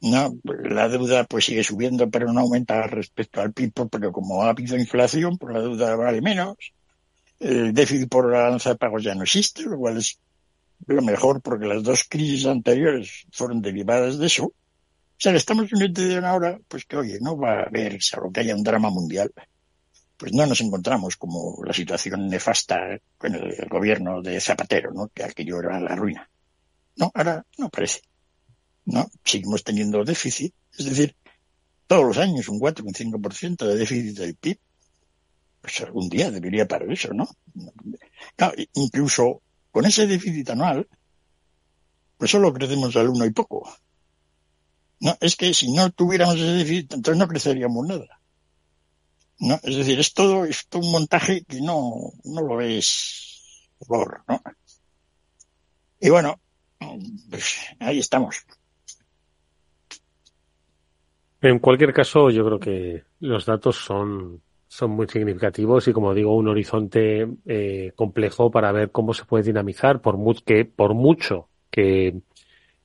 No, la deuda pues sigue subiendo, pero no aumenta respecto al PIB, pero como ha habido inflación, pues la deuda vale menos. El déficit por la balanza de pagos ya no existe, lo cual es lo mejor porque las dos crisis anteriores fueron derivadas de eso. O sea, estamos en una ahora, pues que oye, no va a haber, salvo que haya un drama mundial, pues no nos encontramos como la situación nefasta con el gobierno de Zapatero, ¿no? Que aquello era la ruina. No, ahora no parece. No, seguimos teniendo déficit. Es decir, todos los años un 4, un 5% de déficit del PIB. Pues algún día debería parar eso, ¿no? Claro, incluso con ese déficit anual, pues solo crecemos al uno y poco. No, es que si no tuviéramos ese déficit, entonces no creceríamos nada. No, es decir, es todo, es un montaje que no, no lo ves por, ¿no? Y bueno, pues ahí estamos. En cualquier caso, yo creo que los datos son son muy significativos y, como digo, un horizonte eh, complejo para ver cómo se puede dinamizar, por, que, por mucho que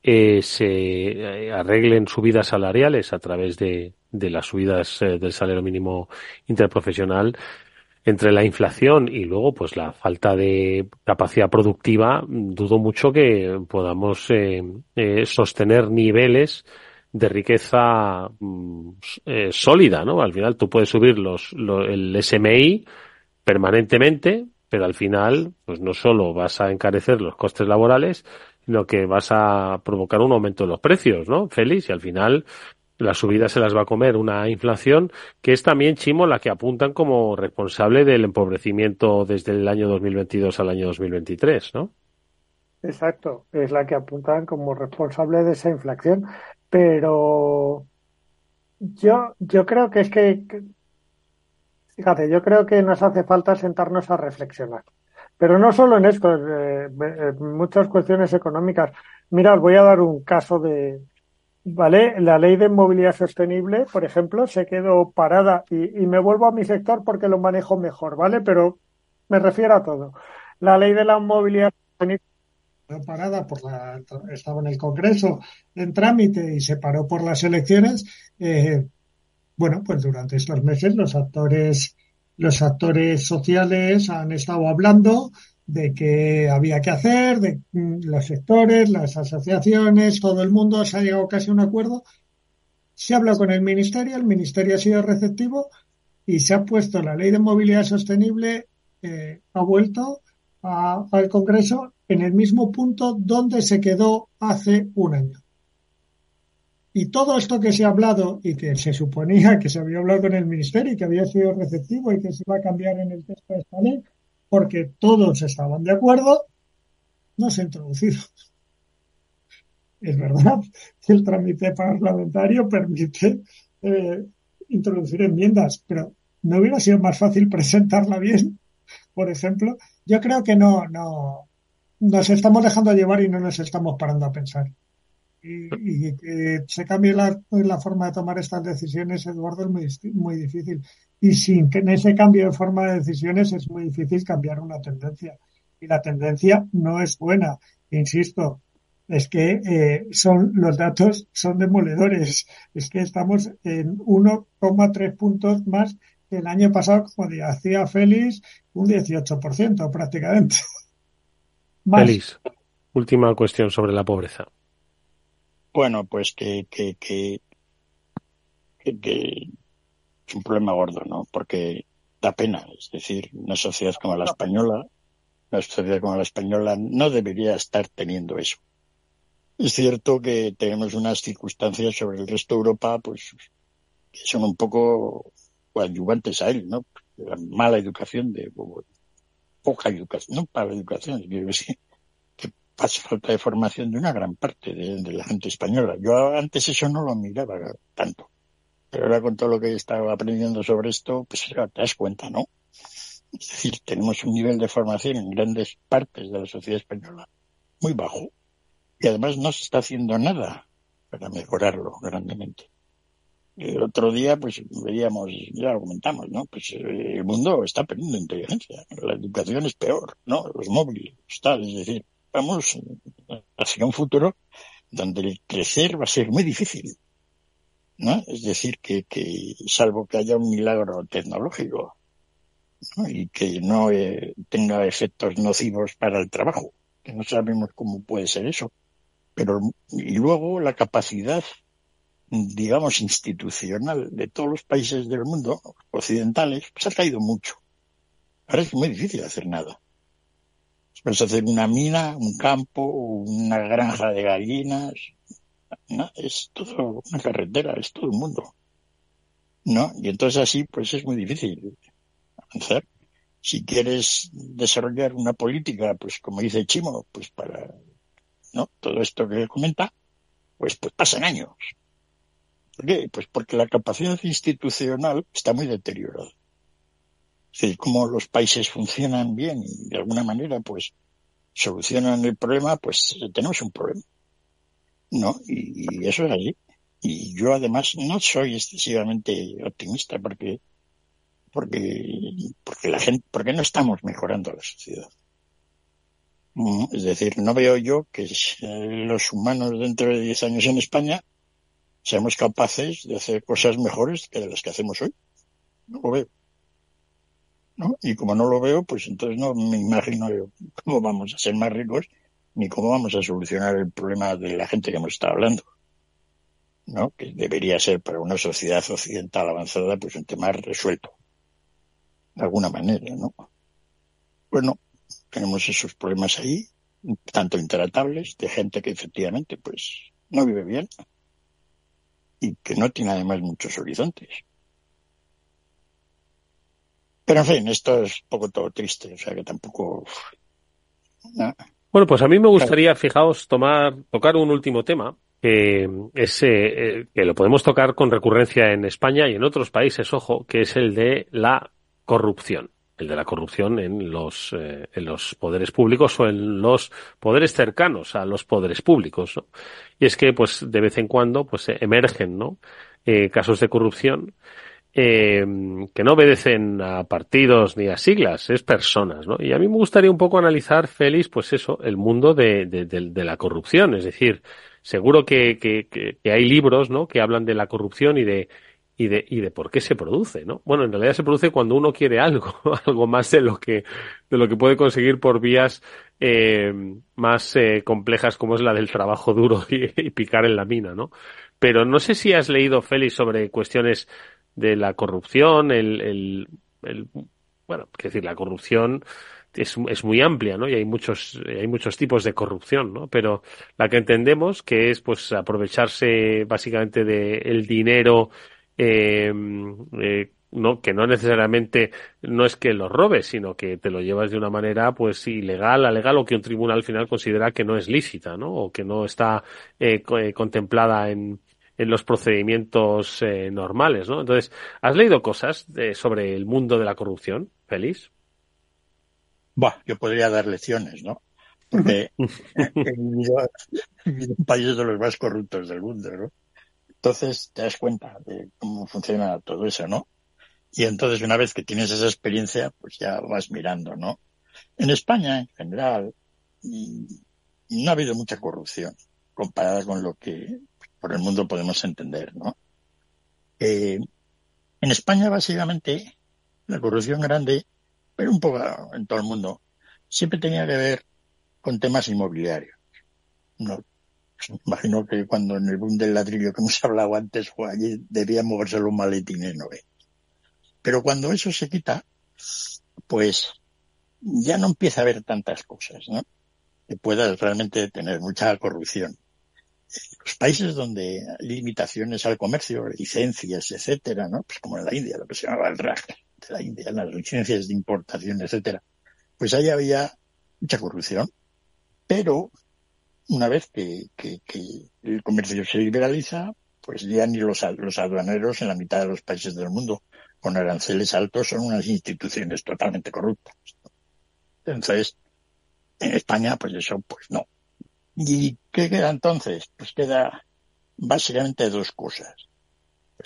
eh, se eh, arreglen subidas salariales a través de, de las subidas del salario mínimo interprofesional, entre la inflación y luego pues la falta de capacidad productiva, dudo mucho que podamos sostener niveles de riqueza mm, eh, sólida, ¿no? Al final tú puedes subir los, el SMI permanentemente, pero al final, pues no solo vas a encarecer los costes laborales, sino que vas a provocar un aumento de los precios, ¿no? Félix, y al final la subida se las va a comer una inflación que es también, Chimo, la que apuntan como responsable del empobrecimiento desde el año 2022 al año 2023, ¿no? Exacto, es la que apuntan como responsable de esa inflación. Pero yo, yo creo que es que, fíjate, yo creo que nos hace falta sentarnos a reflexionar. Pero no solo en esto, eh, eh, muchas cuestiones económicas. Mirad, voy a dar un caso de, ¿vale? La ley de movilidad sostenible, por ejemplo, se quedó parada y, y, me vuelvo a mi sector porque lo manejo mejor, ¿vale? Pero me refiero a todo. La ley de la movilidad sostenible parada por la, estaba en el Congreso en trámite y se paró por las elecciones, eh, bueno, pues durante estos meses los actores, los actores sociales han estado hablando de qué había que hacer, de mm, los sectores, las asociaciones, todo el mundo se ha llegado casi a un acuerdo. Se ha hablado con el Ministerio, el Ministerio ha sido receptivo y se ha puesto la ley de movilidad sostenible, eh, ha vuelto al Congreso en el mismo punto donde se quedó hace un año. Y todo esto que se ha hablado y que se suponía que se había hablado con el Ministerio y que había sido receptivo y que se iba a cambiar en el texto de esta ley, porque todos estaban de acuerdo, no se ha introducido. Es verdad que el trámite parlamentario permite eh, introducir enmiendas, pero ¿no hubiera sido más fácil presentarla bien? Por ejemplo, yo creo que no, no, nos estamos dejando llevar y no nos estamos parando a pensar. Y, que se cambie la, la, forma de tomar estas decisiones, Eduardo, es muy, muy difícil. Y sin que en ese cambio de forma de decisiones es muy difícil cambiar una tendencia. Y la tendencia no es buena. Insisto, es que eh, son los datos son demoledores. Es que estamos en 1,3 puntos más que el año pasado, como decía Félix, un 18% prácticamente. Félix, última cuestión sobre la pobreza. Bueno, pues que, que, que, que, es un problema gordo, ¿no? Porque da pena. Es decir, una sociedad como la española, una sociedad como la española no debería estar teniendo eso. Es cierto que tenemos unas circunstancias sobre el resto de Europa, pues, que son un poco coadyuvantes a él, ¿no? La mala educación de poca educación, no para la educación, quiero decir, pasa falta de formación de una gran parte de, la gente española. Yo antes eso no lo miraba tanto, pero ahora con todo lo que he estado aprendiendo sobre esto, pues te das cuenta, ¿no? Es decir, tenemos un nivel de formación en grandes partes de la sociedad española muy bajo y además no se está haciendo nada para mejorarlo grandemente. El otro día, pues veíamos, ya lo comentamos, ¿no? Pues eh, el mundo está perdiendo inteligencia. La educación es peor, ¿no? Los móviles, tal. Es decir, vamos hacia un futuro donde el crecer va a ser muy difícil, ¿no? Es decir, que, que salvo que haya un milagro tecnológico ¿no? y que no eh, tenga efectos nocivos para el trabajo, que no sabemos cómo puede ser eso. Pero, y luego la capacidad, digamos, institucional de todos los países del mundo occidentales, pues ha caído mucho. Ahora es muy difícil hacer nada. Puedes hacer una mina, un campo, una granja de gallinas, ¿no? es todo una carretera, es todo el mundo. ¿No? Y entonces así, pues es muy difícil avanzar. Si quieres desarrollar una política, pues como dice Chimo, pues para ¿no? todo esto que comenta, pues, pues pasan años. ¿Por qué? Pues porque la capacidad institucional está muy deteriorada. Es decir, como los países funcionan bien y de alguna manera pues solucionan el problema, pues tenemos un problema. ¿No? Y, eso es así. Y yo además no soy excesivamente optimista porque porque porque la gente porque no estamos mejorando la sociedad. Mm, es decir, no veo yo que los humanos dentro de 10 años en España seamos capaces de hacer cosas mejores que las que hacemos hoy. No lo veo. ¿No? Y como no lo veo, pues entonces no me imagino cómo vamos a ser más ricos ni cómo vamos a solucionar el problema de la gente que hemos estado hablando. ¿no? Que debería ser para una sociedad occidental avanzada pues un tema resuelto. De alguna manera, ¿no? Bueno, tenemos esos problemas ahí, tanto intratables, de gente que efectivamente pues no vive bien y que no tiene además muchos horizontes. Pero en fin, esto es un poco todo triste, o sea que tampoco. Bueno, pues a mí me gustaría, fijaos, tomar, tocar un último tema, que es eh, que lo podemos tocar con recurrencia en España y en otros países, ojo, que es el de la corrupción el de la corrupción en los, eh, en los poderes públicos o en los poderes cercanos a los poderes públicos. ¿no? Y es que, pues, de vez en cuando, pues, emergen, ¿no? Eh, casos de corrupción eh, que no obedecen a partidos ni a siglas, es personas, ¿no? Y a mí me gustaría un poco analizar, Félix, pues eso, el mundo de, de, de, la corrupción. Es decir, seguro que, que, que, hay libros, ¿no? Que hablan de la corrupción y de, y de, y de por qué se produce, ¿no? Bueno, en realidad se produce cuando uno quiere algo, algo más de lo que, de lo que puede conseguir por vías eh, más eh, complejas como es la del trabajo duro y, picar en la mina, ¿no? Pero no sé si has leído, Félix, sobre cuestiones de la corrupción, el, el, bueno, es decir, la corrupción es, es, muy amplia, ¿no? Y hay muchos, hay muchos tipos de corrupción, ¿no? Pero la que entendemos que es, pues, aprovecharse básicamente del el dinero eh, eh, no, que no necesariamente no es que lo robes, sino que te lo llevas de una manera pues ilegal, alegal o que un tribunal al final considera que no es lícita, ¿no? O que no está eh, eh contemplada en, en los procedimientos eh, normales, ¿no? Entonces, ¿has leído cosas sobre el mundo de la corrupción, Félix? Buah, yo podría dar lecciones, ¿no? Porque he vivido en países de los más corruptos del mundo, ¿no? Entonces te das cuenta de cómo funciona todo eso, ¿no? Y entonces una vez que tienes esa experiencia, pues ya vas mirando, ¿no? En España, en general, mm, no ha habido mucha corrupción comparada con lo que por el mundo podemos entender, ¿no? Eh, en España, básicamente, la corrupción grande, pero un poco en todo el mundo, siempre tenía que ver con temas inmobiliarios. No, imagino que cuando en el boom del ladrillo que hemos hablado antes, allí debía moverse los maletines, ¿no? Pero cuando eso se quita, pues ya no empieza a haber tantas cosas, ¿no? Que pueda realmente tener mucha corrupción. Los países donde hay limitaciones al comercio, licencias, etcétera, ¿no? Pues como en la India, lo que se llamaba el RAC de la India, las licencias de importación, etcétera. Pues ahí había mucha corrupción, pero una vez que, el comercio se liberaliza, pues ya ni los, los aduaneros en la mitad de los países del mundo con aranceles altos son unas instituciones totalmente corruptas. Entonces, en España, pues eso, pues no. ¿Y qué queda entonces? Pues queda básicamente dos cosas.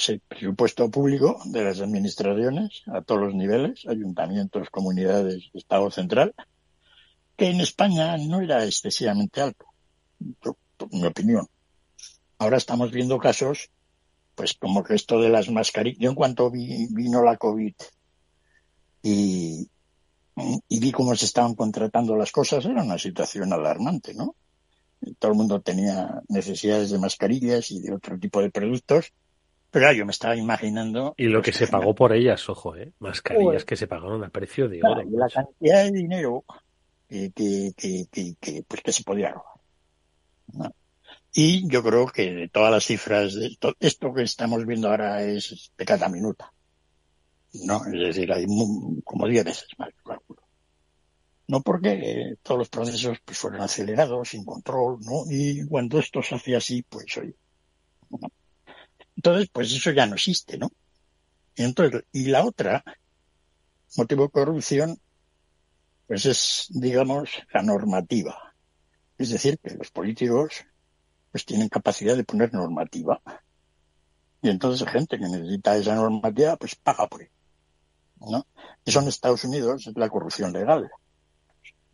El presupuesto público de las administraciones a todos los niveles, ayuntamientos, comunidades, Estado central, que en España no era excesivamente alto mi opinión. Ahora estamos viendo casos, pues como que esto de las mascarillas, yo en cuanto vi, vino la COVID y vi cómo se estaban contratando las cosas, era una situación alarmante, ¿no? Todo el mundo tenía necesidades de mascarillas y de otro tipo de productos, pero yo me estaba imaginando. Y lo que se pagó por ellas, ojo, ¿eh? Mascarillas que se pagaron a precio de oro. la cantidad de dinero que, que, que, que, pues que se podía robar. ¿no? Y yo creo que de todas las cifras, de esto que estamos viendo ahora es de cada minuta. No, es decir, hay como 10 veces más, cálculo. No porque eh, todos los procesos pues, fueron acelerados, sin control, ¿no? Y cuando esto se hace así, pues oye. Entonces, pues eso ya no existe, ¿no? Y entonces, y la otra, motivo de corrupción, pues es, digamos, la normativa. Es decir, que los políticos pues tienen capacidad de poner normativa. Y entonces gente que necesita esa normativa, pues paga por ello. ¿no? Eso en Estados Unidos es la corrupción legal.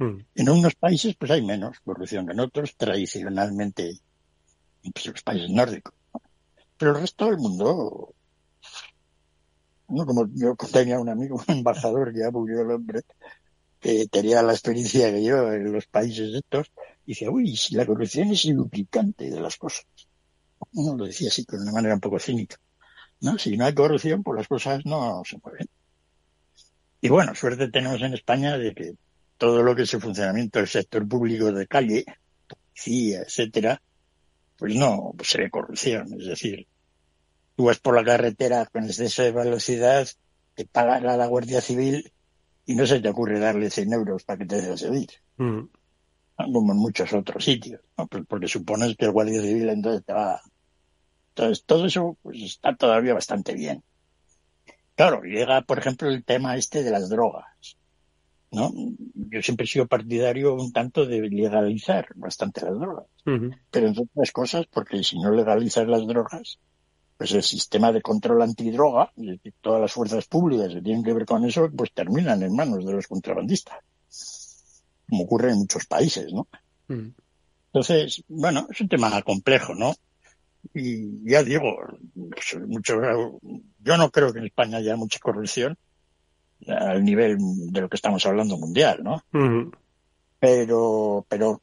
Mm. En unos países pues hay menos corrupción que en otros, tradicionalmente, pues, los países nórdicos. Pero el resto del mundo, no como yo tenía un amigo, un embajador ya murió el hombre, que tenía la experiencia que yo en los países estos, y decía, uy, si la corrupción es el duplicante de las cosas. Uno lo decía así, con una manera un poco cínica. ¿no? Si no hay corrupción, pues las cosas no se mueven. Y bueno, suerte tenemos en España de que todo lo que es el funcionamiento del sector público de calle, policía, etcétera, pues no se ve corrupción. Es decir, tú vas por la carretera con exceso de velocidad, te pagan a la Guardia Civil y no se te ocurre darle 100 euros para que te deje seguir. Mm. Como en muchos otros sitios, ¿no? Pues porque supones que el Guardia Civil entonces te va. Entonces, todo eso pues está todavía bastante bien. Claro, llega, por ejemplo, el tema este de las drogas. ¿No? Yo siempre he sido partidario un tanto de legalizar bastante las drogas. Pero entre otras cosas, porque si no legalizas las drogas, pues el sistema de control antidroga, y todas las fuerzas públicas que tienen que ver con eso, pues terminan en manos de los contrabandistas. Como ocurre en muchos países, ¿no? Entonces, bueno, es un tema complejo, ¿no? Y ya digo, pues, mucho, yo no creo que en España haya mucha corrupción al nivel de lo que estamos hablando mundial, ¿no? Pero, pero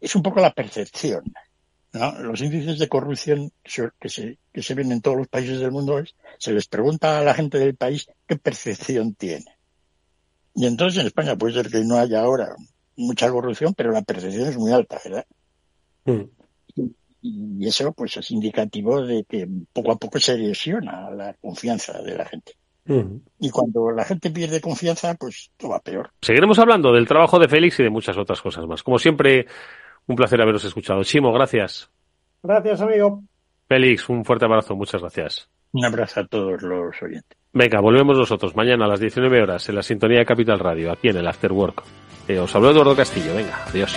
es un poco la percepción, ¿no? Los índices de corrupción que se, que se ven en todos los países del mundo es, se les pregunta a la gente del país qué percepción tiene. Y entonces en España puede ser que no haya ahora mucha corrupción, pero la percepción es muy alta, ¿verdad? y eso pues es indicativo de que poco a poco se lesiona la confianza de la gente. Y cuando la gente pierde confianza, pues todo va peor. Seguiremos hablando del trabajo de Félix y de muchas otras cosas más. Como siempre, un placer haberos escuchado. Chimo, gracias. Gracias, amigo. Félix, un fuerte abrazo. Muchas gracias. Un abrazo a todos los oyentes. Venga, volvemos nosotros mañana a las 19 horas en la sintonía de Capital Radio, aquí en el After Work. Eh, os habló Eduardo Castillo. Venga, adiós.